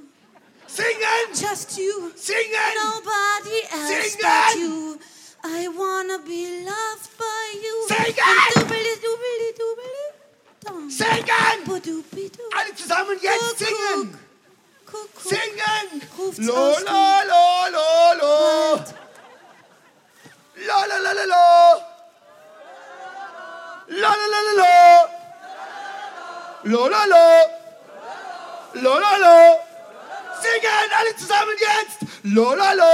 Singen. Just you. Singen. Nobody else Singen! but you. I wanna be loved by you. Singen! Doobly doobly doobly. Singen. Alle zusammen jetzt singen. Kuckuck. Singen. Ruft's Lo, aus lo, lo, lo, lo. Lo, lo, lo, lo, lo. Lo, lo, lo, lo, lo. Lo, lo, lo. Lo, lo, lo. Singen alle zusammen jetzt. Lo, lo, lo.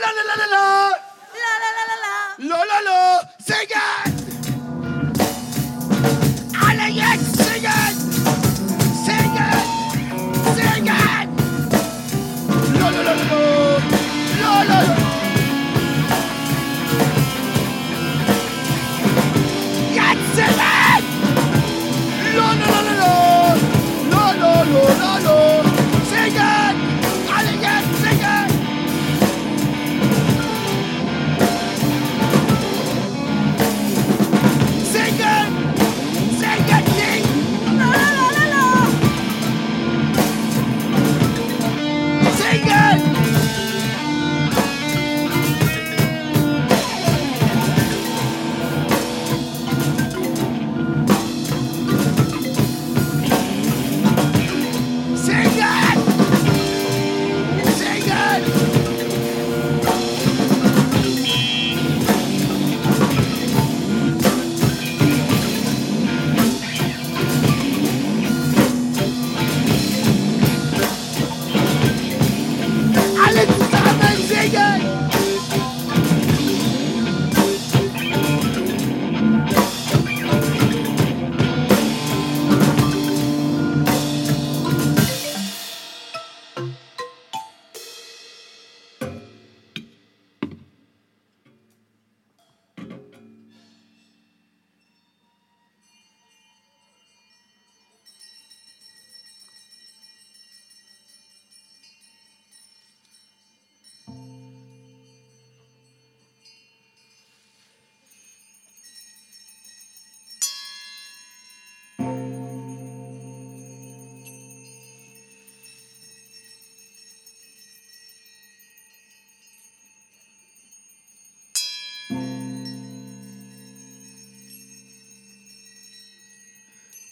La, la, la, la, la. La la la la la. Lo, lo, lo. Singen. Lo,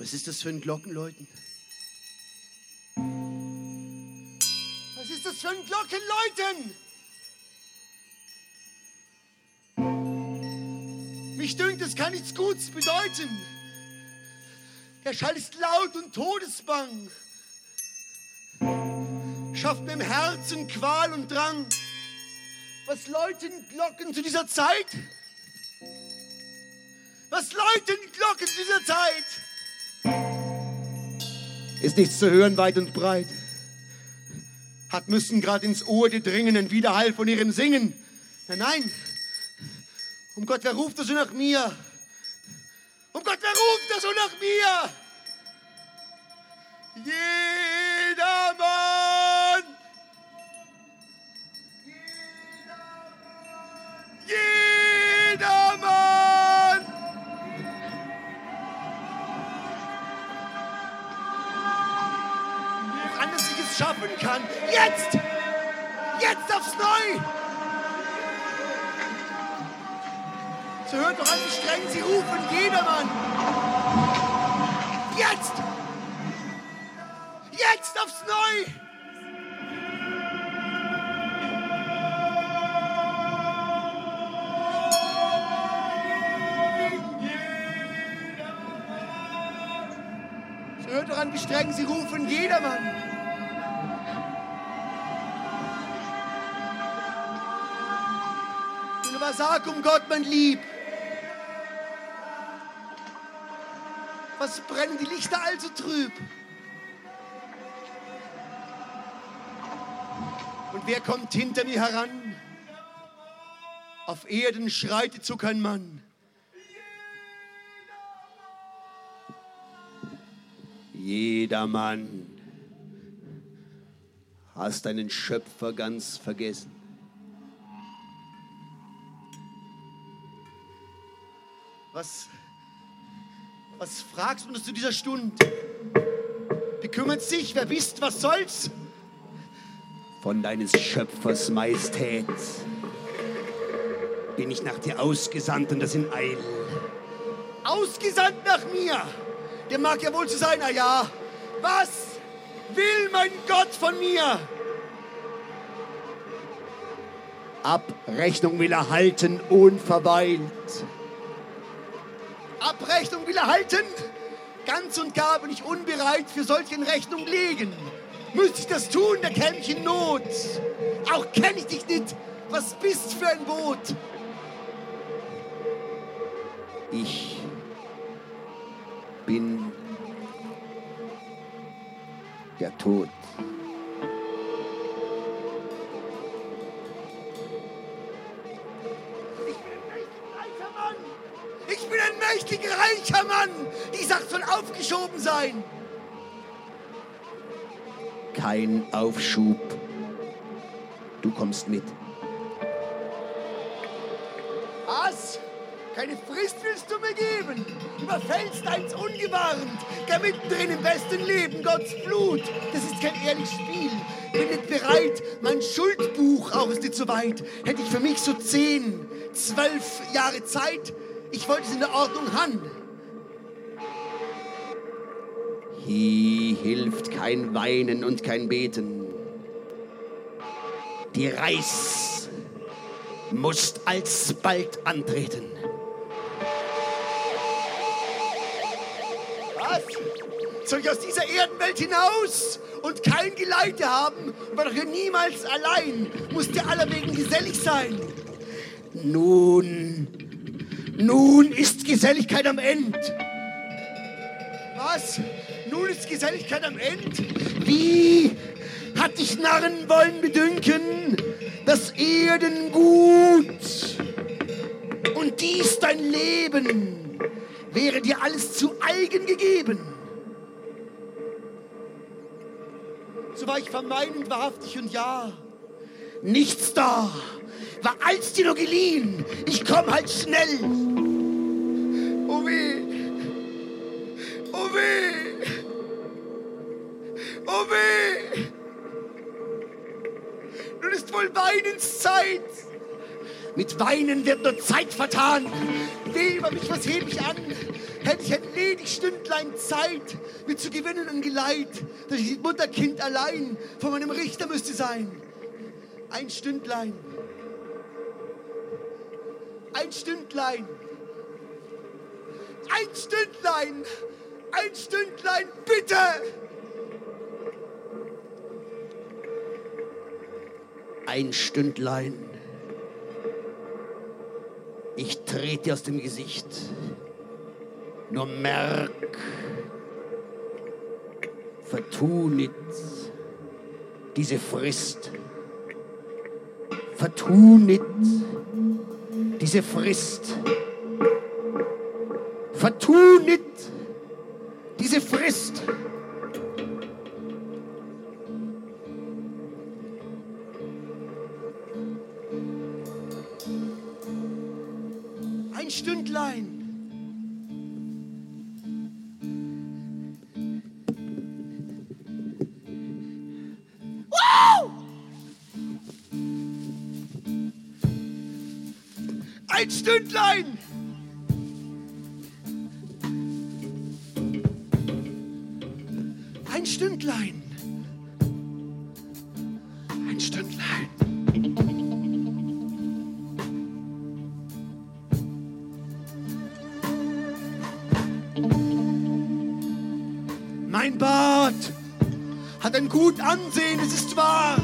Was ist das für ein Glockenläuten? Was ist das für ein Glockenläuten? Mich dünkt, es kann nichts Gutes bedeuten. Der Schall ist laut und todesbang. Schafft mir im Herzen Qual und Drang. Was läuten Glocken zu dieser Zeit? Was läuten Glocken zu dieser Zeit? Ist nichts zu hören weit und breit. Hat müssen grad ins Ohr dir dringen, ein Widerhall von ihrem Singen. Nein, nein. Um Gott, wer ruft da so nach mir? Um Gott, wer ruft da so nach mir? Jedermann! Schaffen kann. Jetzt! Jetzt aufs Neu! So hört doch an, wie streng sie rufen, jedermann! Jetzt! Jetzt aufs Neu! So hört doch an, wie streng sie rufen, jedermann! Aber sag um Gott, mein Lieb, was brennen die Lichter also trüb? Und wer kommt hinter mir heran? Auf Erden schreitet so kein Mann. Jedermann, hast deinen Schöpfer ganz vergessen. Was, was fragst du uns zu dieser Stunde? Bekümmert sich, wer bist, was soll's? Von deines Schöpfers Majestät bin ich nach dir ausgesandt und das in Eil. Ausgesandt nach mir? Der mag ja wohl zu sein, ah ja. Was will mein Gott von mir? Abrechnung will er halten, unverweilt. Abrechnung will er halten? Ganz und gar bin ich unbereit für solche Rechnung legen. Müsste ich das tun, da käme ich in Not. Auch kenn ich dich nicht. Was bist für ein Boot? Ich bin der Tod. Mächtiger, reicher Mann. Die Sache soll aufgeschoben sein. Kein Aufschub. Du kommst mit. Was? Keine Frist willst du mir geben? Überfällst eins ungewarnt, gar mittendrin im besten Leben, Gottes Blut. Das ist kein ehrliches Spiel. Bin nicht bereit, mein Schuldbuch auch ist nicht so weit. Hätte ich für mich so zehn, zwölf Jahre Zeit, ich wollte es in der Ordnung han. Hier hilft kein Weinen und kein Beten. Die Reis musst alsbald antreten. Was? Soll ich aus dieser Erdenwelt hinaus und kein Geleite haben? War doch hier niemals allein. Muss dir allerwegen gesellig sein. Nun, nun ist Geselligkeit am End. Was? Nun ist Geselligkeit am End? Wie hat dich Narren wollen bedünken, das Erdengut und dies dein Leben wäre dir alles zu eigen gegeben. So war ich vermeinend wahrhaftig und ja, nichts da, war als dir nur geliehen, ich komm halt schnell. Oh weh, oh weh, oh weh. Nun ist wohl Weinenszeit. Mit Weinen wird nur Zeit vertan. Weh über mich, was heb ich an? Hätte ich ein ledig Stündlein Zeit, mir zu gewinnen ein Geleit, dass ich Mutterkind allein vor meinem Richter müsste sein. Ein Stündlein. Ein Stündlein. Ein Stündlein. Ein Stündlein, bitte. Ein Stündlein. Ich trete dir aus dem Gesicht. Nur merk, vertu nicht diese Frist. Vertu nicht diese Frist. Vertu nicht diese Frist. Ein Stündlein. Ein Stündlein. Ein Stündlein. Ein Stündlein. Mein Bart hat ein gut Ansehen, es ist wahr.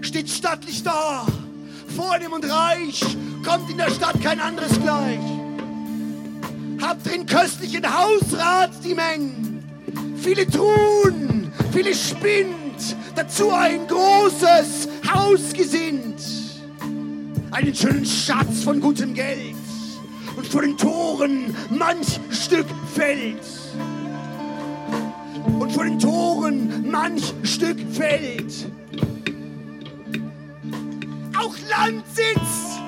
Steht stattlich da, vornehm und reich, kommt in der Stadt kein anderes gleich. Habt drin köstlichen Hausrat die Mengen, viele Truhen, viele Spind, dazu ein großes Haus gesinnt. Einen schönen Schatz von gutem Geld und vor den Toren manch Stück Feld. Und vor den Toren manch Stück Feld. Landsitz.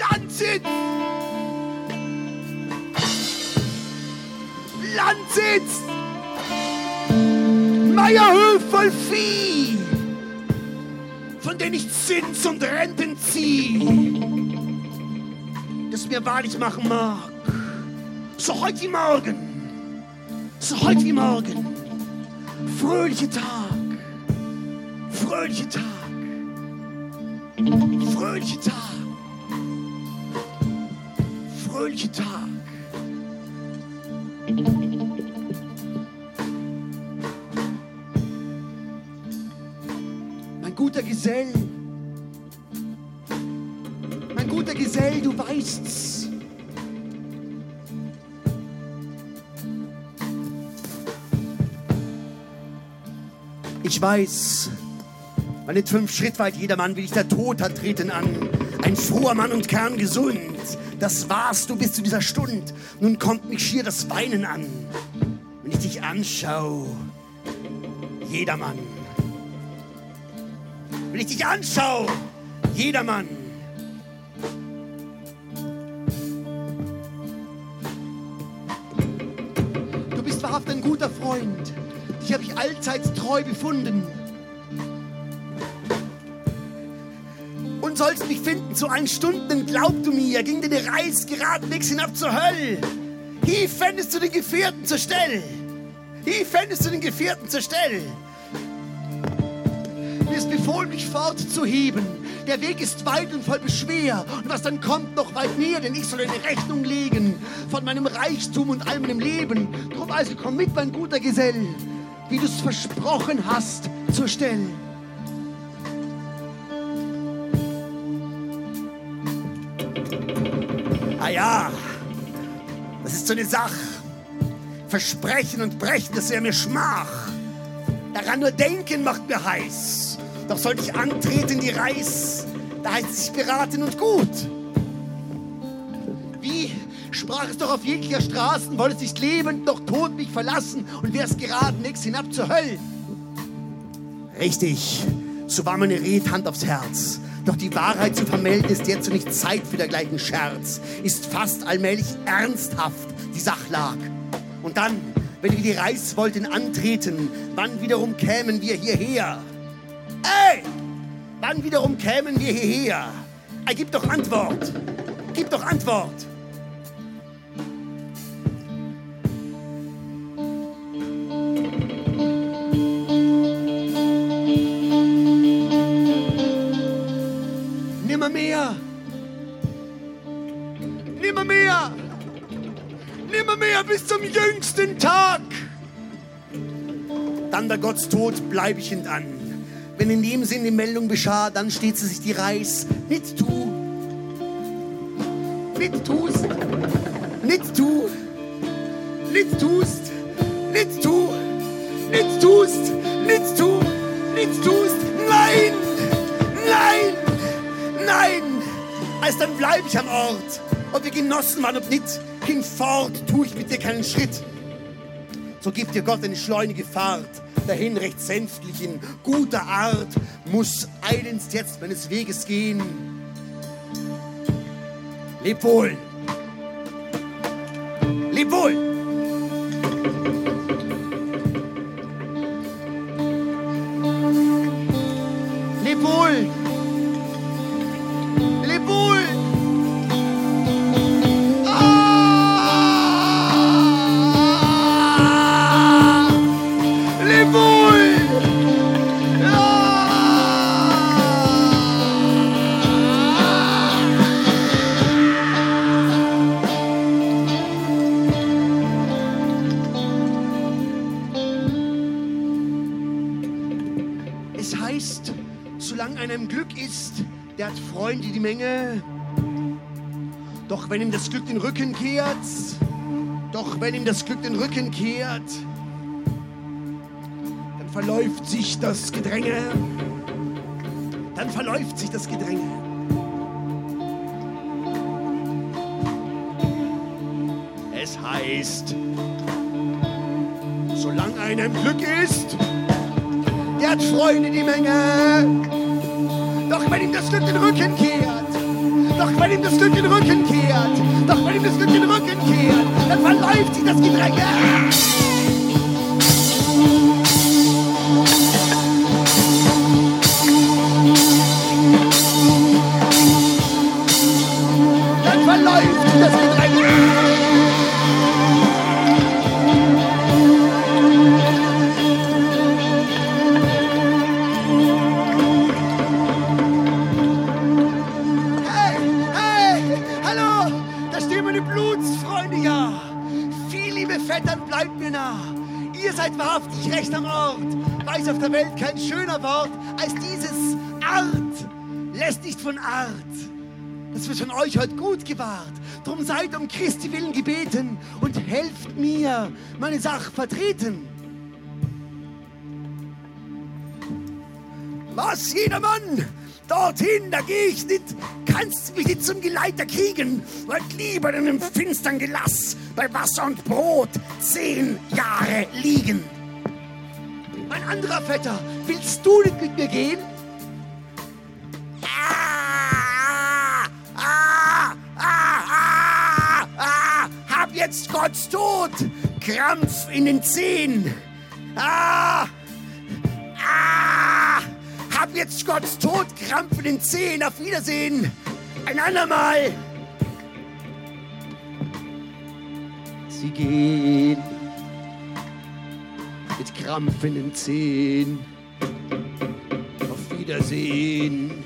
Landsitz. Landsitz. Meierhöf voll Vieh, von denen ich Zins und Renten zieh, das mir wahrlich machen mag. So heute wie morgen, so heute wie morgen, fröhliche Tag, fröhliche Tag, fröhliche Tag, fröhliche Tag. Mein guter Gesell, mein guter Gesell, du weißt's. Ich weiß, meine fünf Schritt weit jedermann, wie dich der Tod hat treten an. Ein froher Mann und kerngesund. Das warst du bis zu dieser Stund. Nun kommt mich schier das Weinen an. Wenn ich dich anschau, jedermann. Wenn ich dich anschau, jedermann. Du bist wahrhaft ein guter Freund. Dich habe ich allzeit treu befunden. Und sollst mich finden zu allen Stunden, glaub du mir, ging dir die Reis geradewegs hinab zur Hölle. Hier fändest du den Gefährten zur Stelle. Hier fändest du den Gefährten zur Stelle. Mir ist befohlen, mich fortzuheben. Der Weg ist weit und voll Beschwer. Und was dann kommt, noch weit mehr, denn ich soll eine Rechnung legen von meinem Reichtum und all meinem Leben. Drum also komm mit, mein guter Gesell, wie du es versprochen hast, zur Stelle. Ah ja, das ist so eine Sache. Versprechen und brechen, das wäre mir Schmach. Daran nur denken macht mir heiß. Doch sollte ich antreten, die Reis, da heißt es sich beraten und gut. Wie sprach es doch auf jeglicher Straßen, wolltest nicht lebend, doch tot mich verlassen und wärst geradewegs hinab zur Hölle. Richtig, so war meine Red Hand aufs Herz. Doch die Wahrheit zu vermelden ist jetzt nicht Zeit für dergleichen Scherz. Ist fast allmählich ernsthaft die Sachlage. Und dann, wenn wir die Reis wollten antreten, wann wiederum kämen wir hierher? Ey! Wann wiederum kämen wir hierher? Ey, gib doch Antwort! Gib doch Antwort! Dann der Gottstod bleib ich hintan. Wenn in dem Sinn die Meldung geschah, dann steht sie sich die Reis. Nicht tu. Nicht tust. Nicht tu. Nicht tust. Nicht tu. Nicht tust. Nicht tu. Nicht tust. Nein! Nein! Nein! Also dann bleib ich am Ort. Ob wir Genossen waren, ob nicht, hinfort tu ich mit dir keinen Schritt. So gibt dir Gott eine schleunige Fahrt, dahin recht sänftlich in guter Art, muss eilends jetzt meines Weges gehen. Leb wohl! Leb wohl! Doch wenn ihm das Glück den Rücken kehrt, doch wenn ihm das Glück den Rücken kehrt, dann verläuft sich das Gedränge. Dann verläuft sich das Gedränge. Es heißt, solange einem Glück ist, der hat Freunde die Menge. Doch wenn ihm das Glück den Rücken kehrt, doch wenn ihm das Glück den Rücken kehrt, doch wenn ihm das Glück den Rücken kehrt, dann verläuft sich das Gedränge. Art. Das wird von euch heute gut gewahrt. Drum seid um Christi willen gebeten und helft mir, meine Sache vertreten. Was, jedermann? Dorthin, da geh ich nicht. Kannst mich nicht zum Geleiter kriegen. Wollt lieber in einem finstern Gelass bei Wasser und Brot zehn Jahre liegen. Mein anderer Vetter, willst du nicht mit mir gehen? Jetzt Gott's Tod, Krampf in den Zehen. Ah, ah, hab jetzt Gott's Tod, Krampf in den Zehen. Auf Wiedersehen, ein andermal. Sie gehen mit Krampf in den Zehen. Auf Wiedersehen.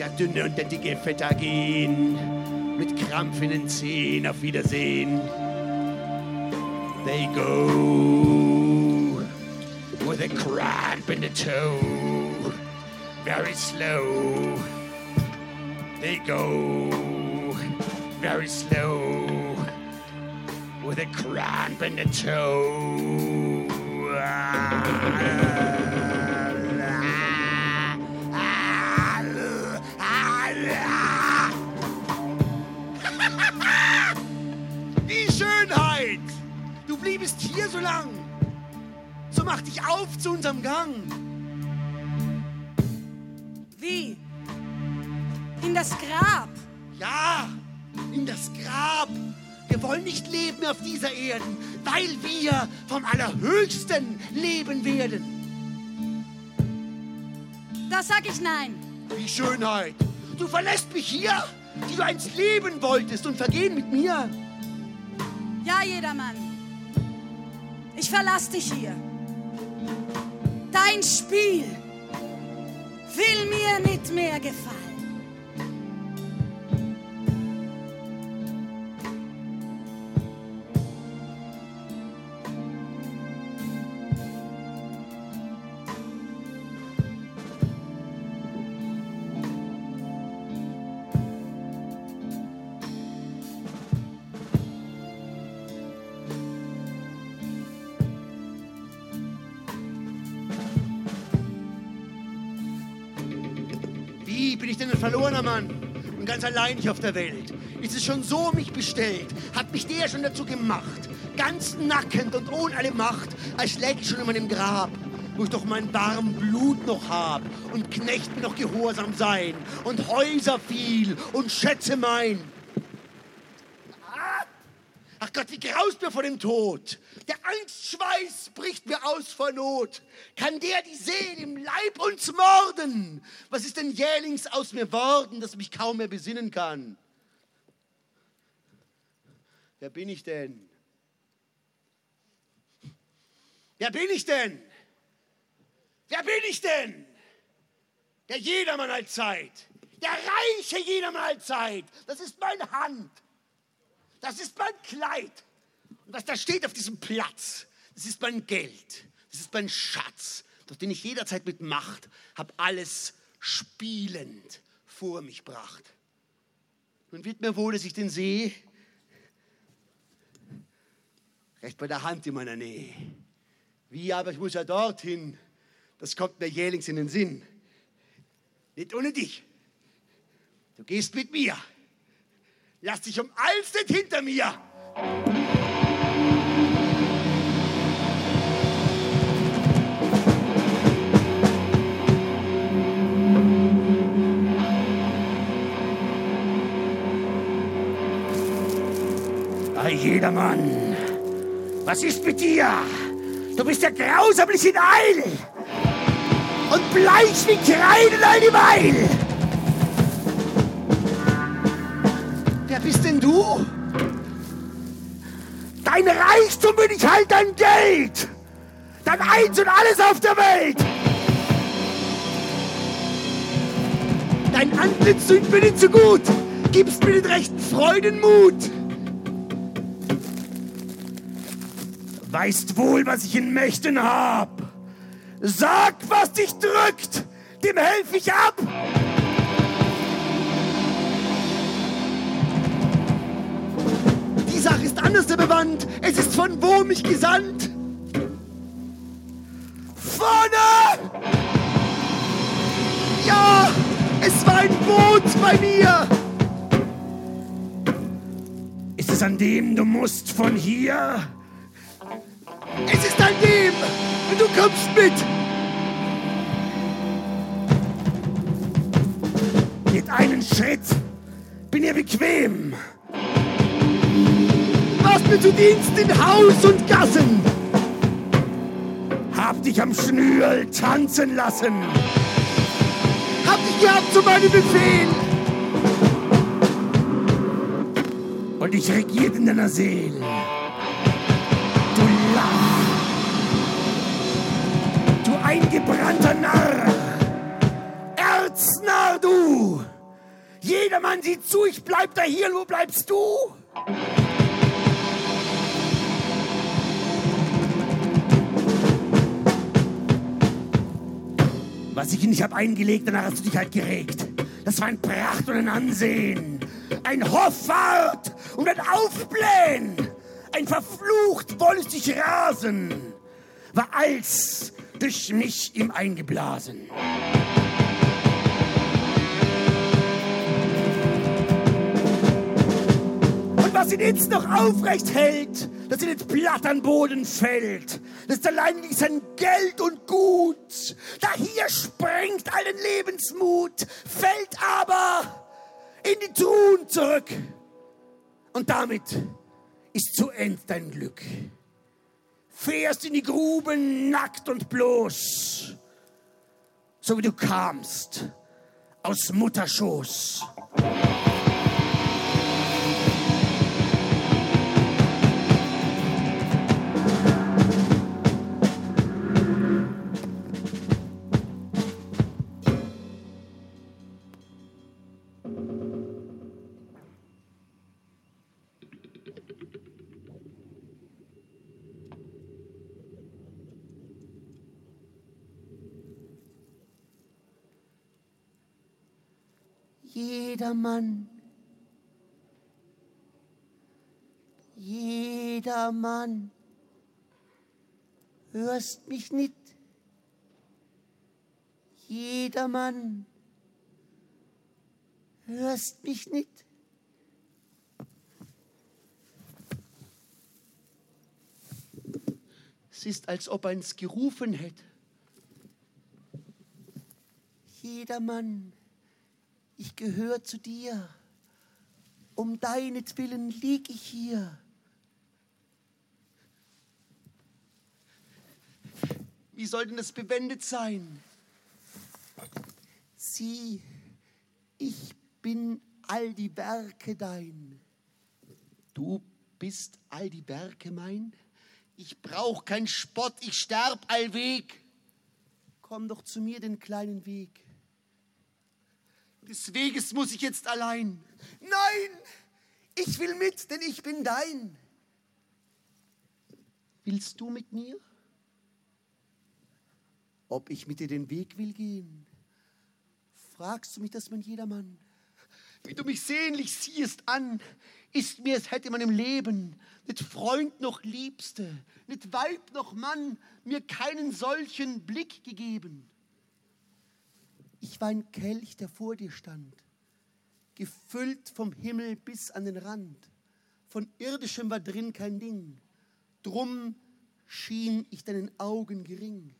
Der dünne und der dicke Vetter gehen mit Krampf in den Zehen. Auf Wiedersehen. They go with a cramp in the toe, very slow. They go very slow with a cramp in the toe. Die bliebest hier so lang. So mach dich auf zu unserem Gang. Wie? In das Grab. Ja, in das Grab. Wir wollen nicht leben auf dieser Erde, weil wir vom Allerhöchsten leben werden. Da sag ich nein. Wie Schönheit. Du verlässt mich hier, die du einst leben wolltest und vergehen mit mir. Ja, jedermann. Ich verlass dich hier. Dein Spiel will mir nicht mehr gefallen. Ganz allein hier auf der Welt? Ist es schon so mich bestellt? Hat mich der schon dazu gemacht? Ganz nackend und ohne alle Macht, als läg ich schon in meinem Grab, wo ich doch mein warm Blut noch hab und Knecht mir noch gehorsam sein und Häuser viel und Schätze mein. Ach Gott, wie graust mir vor dem Tod. Angstschweiß bricht mir aus vor Not. Kann der die Seele im Leib uns morden? Was ist denn jählings aus mir worden, dass ich mich kaum mehr besinnen kann? Wer bin ich denn? Wer bin ich denn? Wer bin ich denn? Der Jedermann allzeit. Der reiche Jedermann allzeit. Das ist meine Hand. Das ist mein Kleid. Was da steht auf diesem Platz, das ist mein Geld. Das ist mein Schatz, durch den ich jederzeit mit Macht hab alles spielend vor mich bracht. Nun wird mir wohl, dass ich den sehe, recht bei der Hand in meiner Nähe. Wie aber ich muss ja dorthin, das kommt mir jählings in den Sinn. Nicht ohne dich. Du gehst mit mir. Lass dich um alles nicht hinter mir. Jedermann, was ist mit dir? Du bist ja grausamlich in Eil und bleich wie Kreide all die Weil. Wer bist denn du? Dein Reichtum bin ich halt dein Geld. Dein Eins und alles auf der Welt. Dein Antlitz tut mir nicht so gut. Gibst mir den rechten Freudenmut. Weißt wohl, was ich in Mächten hab. Sag, was dich drückt. Dem helf ich ab. Die Sache ist anders bewandt. Es ist von wo mich gesandt. Vorne! Ja, es war ein Boot bei mir. Ist es an dem du musst von hier? Es ist an dem! Du kommst mit! Mit einen Schritt bin ihr bequem. Was mir zu Dienst in Haus und Gassen. Hab dich am Schnürl tanzen lassen. Hab dich gehabt zu meinem Befehl. Und ich regiert in deiner Seele. Eingebrannter Narr. Erznarr, du. Jedermann sieht zu, ich bleib da hier. Wo bleibst du? Was ich in dich hab eingelegt, danach hast du dich halt geregt. Das war ein Pracht und ein Ansehen. Ein Hoffart und ein Aufblähen. Ein verflucht wollüstig Rasen. War als durch mich ihm eingeblasen. Und was ihn jetzt noch aufrecht hält, dass ihn nicht platt an Boden fällt, das ist allein sein Geld und Gut. Da hier sprengt allen Lebensmut, fällt aber in die Truhen zurück. Und damit ist zu End dein Glück. Fährst in die Gruben nackt und bloß so wie du kamst, aus Mutterschoß. Jedermann, jedermann, hörst mich nicht. Jedermann, hörst mich nicht. Es ist, als ob eins gerufen hätte. Jedermann, ich gehöre zu dir. Um deinetwillen lieg ich hier. Wie soll denn das bewendet sein? Sieh, ich bin all die Werke dein. Du bist all die Werke mein? Ich brauch kein Spott, ich sterb allweg. Komm doch zu mir den kleinen Weg. Des Weges muss ich jetzt allein. Nein, ich will mit, denn ich bin dein. Willst du mit mir? Ob ich mit dir den Weg will gehen? Fragst du mich das, mein jedermann? Wie du mich sehnlich siehst an, ist mir, es hätte man im Leben nicht Freund noch Liebste, nicht Weib noch Mann mir keinen solchen Blick gegeben. Ich war ein Kelch, der vor dir stand, gefüllt vom Himmel bis an den Rand. Von irdischem war drin kein Ding. Drum schien ich deinen Augen gering.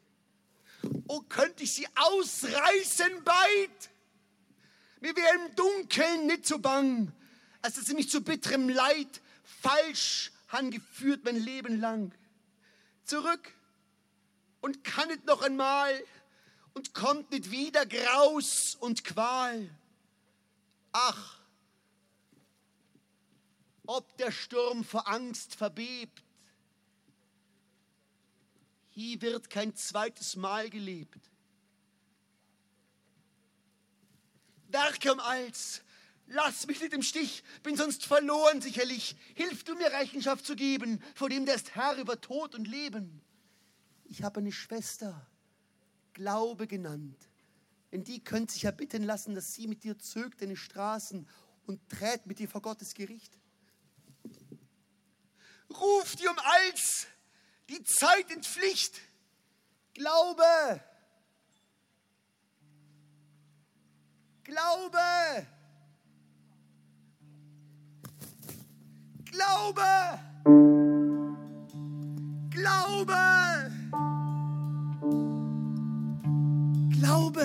Oh, könnte ich sie ausreißen beid! Mir wäre im Dunkeln nicht so bang, als dass sie mich zu bitterem Leid falsch angeführt mein Leben lang. Zurück und kann nicht noch einmal und kommt nicht wieder Graus und Qual. Ach, ob der Sturm vor Angst verbebt, hier wird kein zweites Mal gelebt. Werke um als, lass mich nicht im Stich, bin sonst verloren sicherlich. Hilf du mir Rechenschaft zu geben, vor dem der ist Herr über Tod und Leben. Ich habe eine Schwester, Glaube genannt. Denn die könnte sich ja bitten lassen, dass sie mit dir zögt in die Straßen und trägt mit dir vor Gottes Gericht. Ruf dir um als, die Zeit entpflicht. Glaube. Glaube. Glaube. Glaube. Glaube.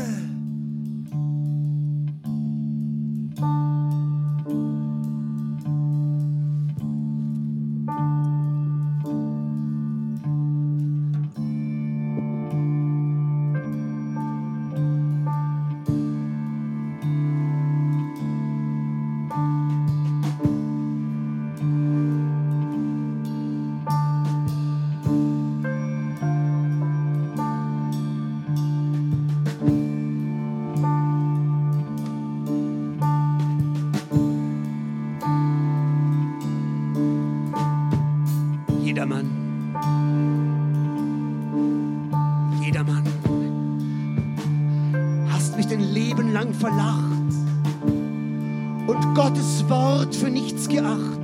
Jedermann. Jedermann. Hast mich dein Leben lang verlacht und Gottes Wort für nichts geacht.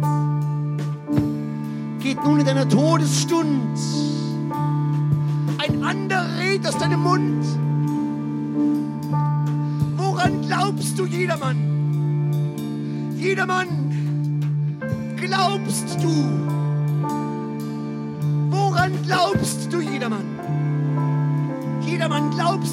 Geht nun in deiner Todesstund. Ein anderer redet aus deinem Mund. Woran glaubst du, jedermann? Jedermann, glaubst du? Fest dran glaube,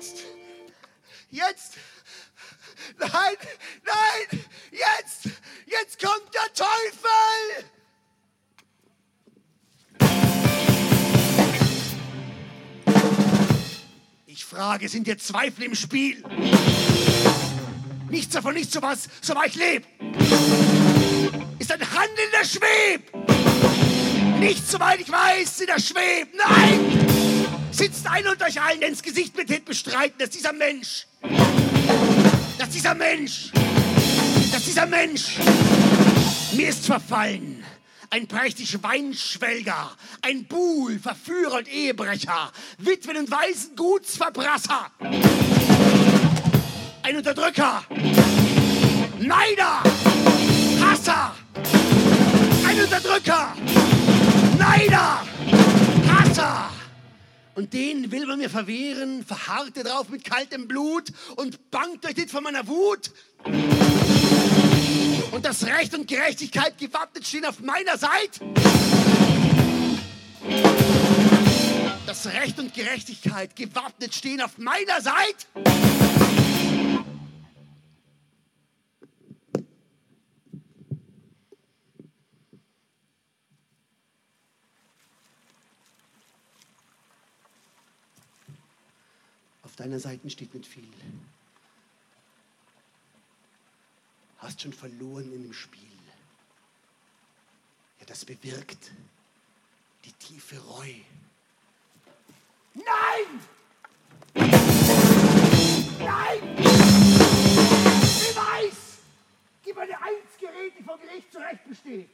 Jetzt, jetzt! Nein, nein, jetzt, jetzt kommt der Teufel! Ich frage, sind dir Zweifel im Spiel? Nichts davon, nicht so was, so wahr ich lebe. Ist ein handelnder Schweb. Nichts, soweit ich weiß, sind er schwebt. Nein! Sitzt einer unter euch allen, ins Gesicht mit Hit bestreiten, dass dieser Mensch dass dieser Mensch, dass dieser Mensch mir ist verfallen. Ein prächtig Weinschwelger, ein Buhl, Verführer und Ehebrecher, Witwen- und Waisengutsverbrasser, ein Unterdrücker, Neider, Hasser, ein Unterdrücker, Neider, Hasser. Und den will man mir verwehren, verharrt er drauf mit kaltem Blut und bangt euch nicht von meiner Wut. Und das Recht und Gerechtigkeit gewappnet stehen auf meiner Seite. Das Recht und Gerechtigkeit gewappnet stehen auf meiner Seite. Deiner Seite steht nicht viel. Hast schon verloren in dem Spiel. Ja, das bewirkt die tiefe Reue. Nein! Nein! Beweis! Gib eine Einzgerät, die vor Gericht zu Recht besteht.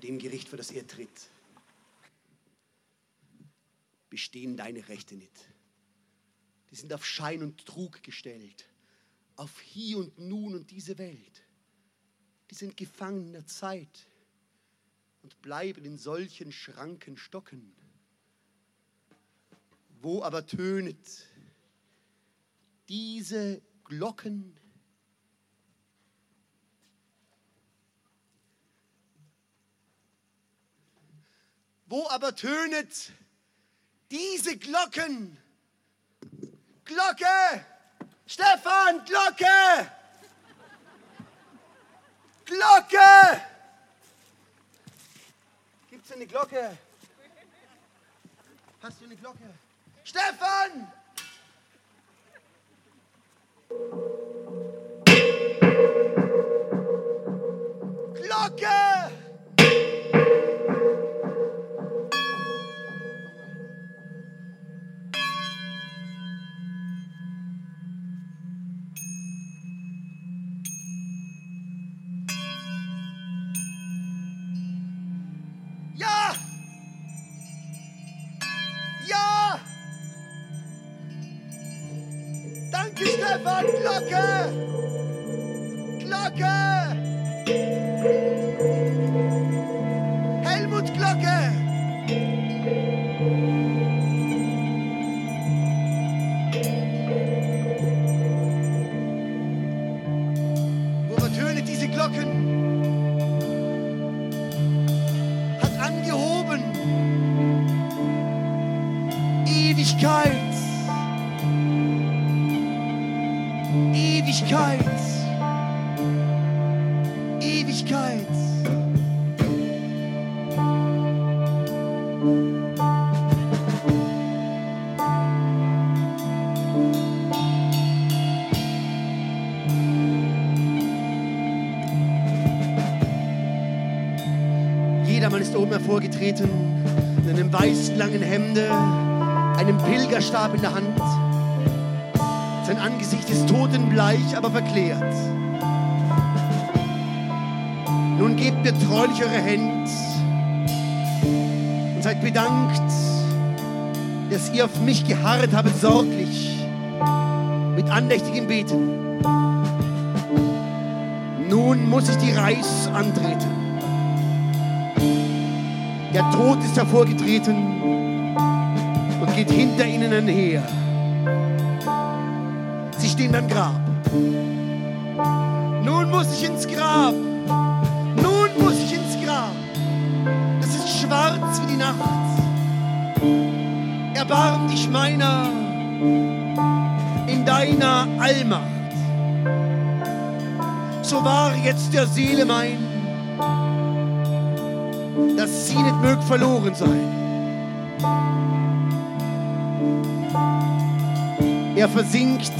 Vor dem Gericht, für das er tritt, bestehen deine Rechte nicht. Die sind auf Schein und Trug gestellt, auf Hier und Nun und diese Welt. Die sind gefangen in der Zeit und bleiben in solchen Schranken stocken. Wo aber tönet diese Glocken Wo aber tönet diese Glocken? Glocke! Stefan, Glocke! Glocke! Gibt's denn eine Glocke? Hast du eine Glocke? Stefan! Glocke! Hervorgetreten, in einem weiß langen Hemde, einem Pilgerstab in der Hand. Sein Angesicht ist totenbleich, aber verklärt. Nun gebt mir treulich eure Hände und seid bedankt, dass ihr auf mich geharrt habt, sorglich, mit andächtigem Beten. Nun muss ich die Reis antreten. Der Tod ist hervorgetreten und geht hinter ihnen einher. Sie stehen am Grab. Nun muss ich ins Grab. Nun muss ich ins Grab. Es ist schwarz wie die Nacht. Erbarm dich meiner in deiner Allmacht. So war jetzt der Seele mein, sie nicht mög verloren sein. Er versinkt.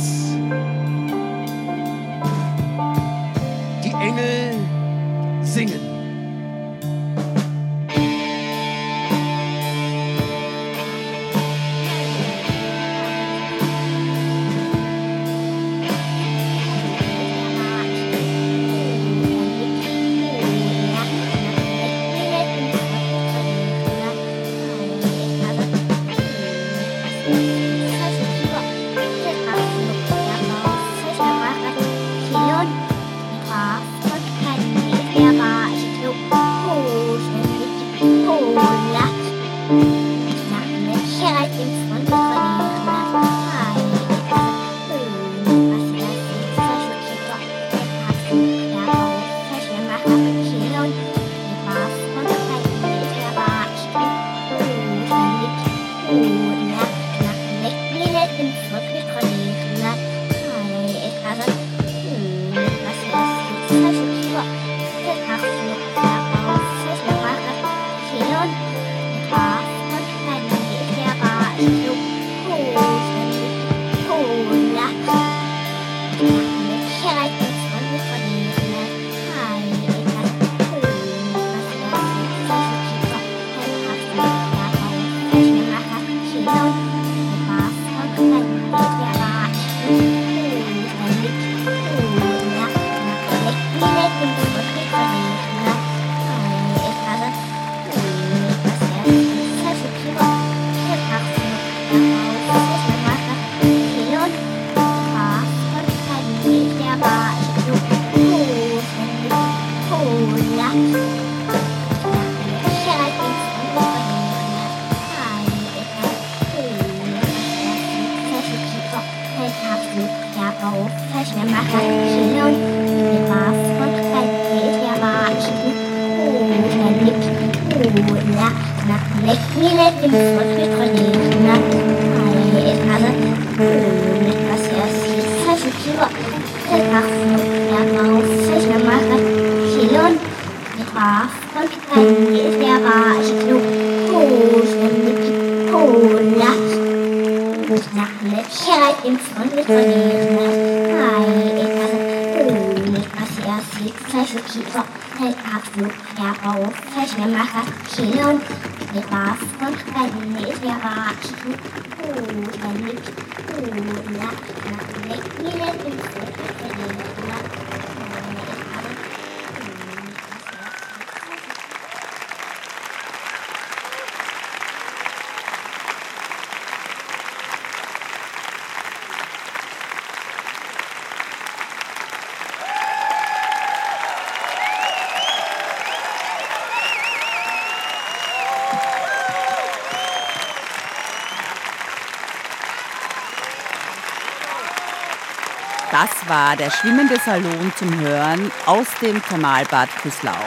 war der schwimmende Salon zum Hören aus dem Thermalbad Küslau.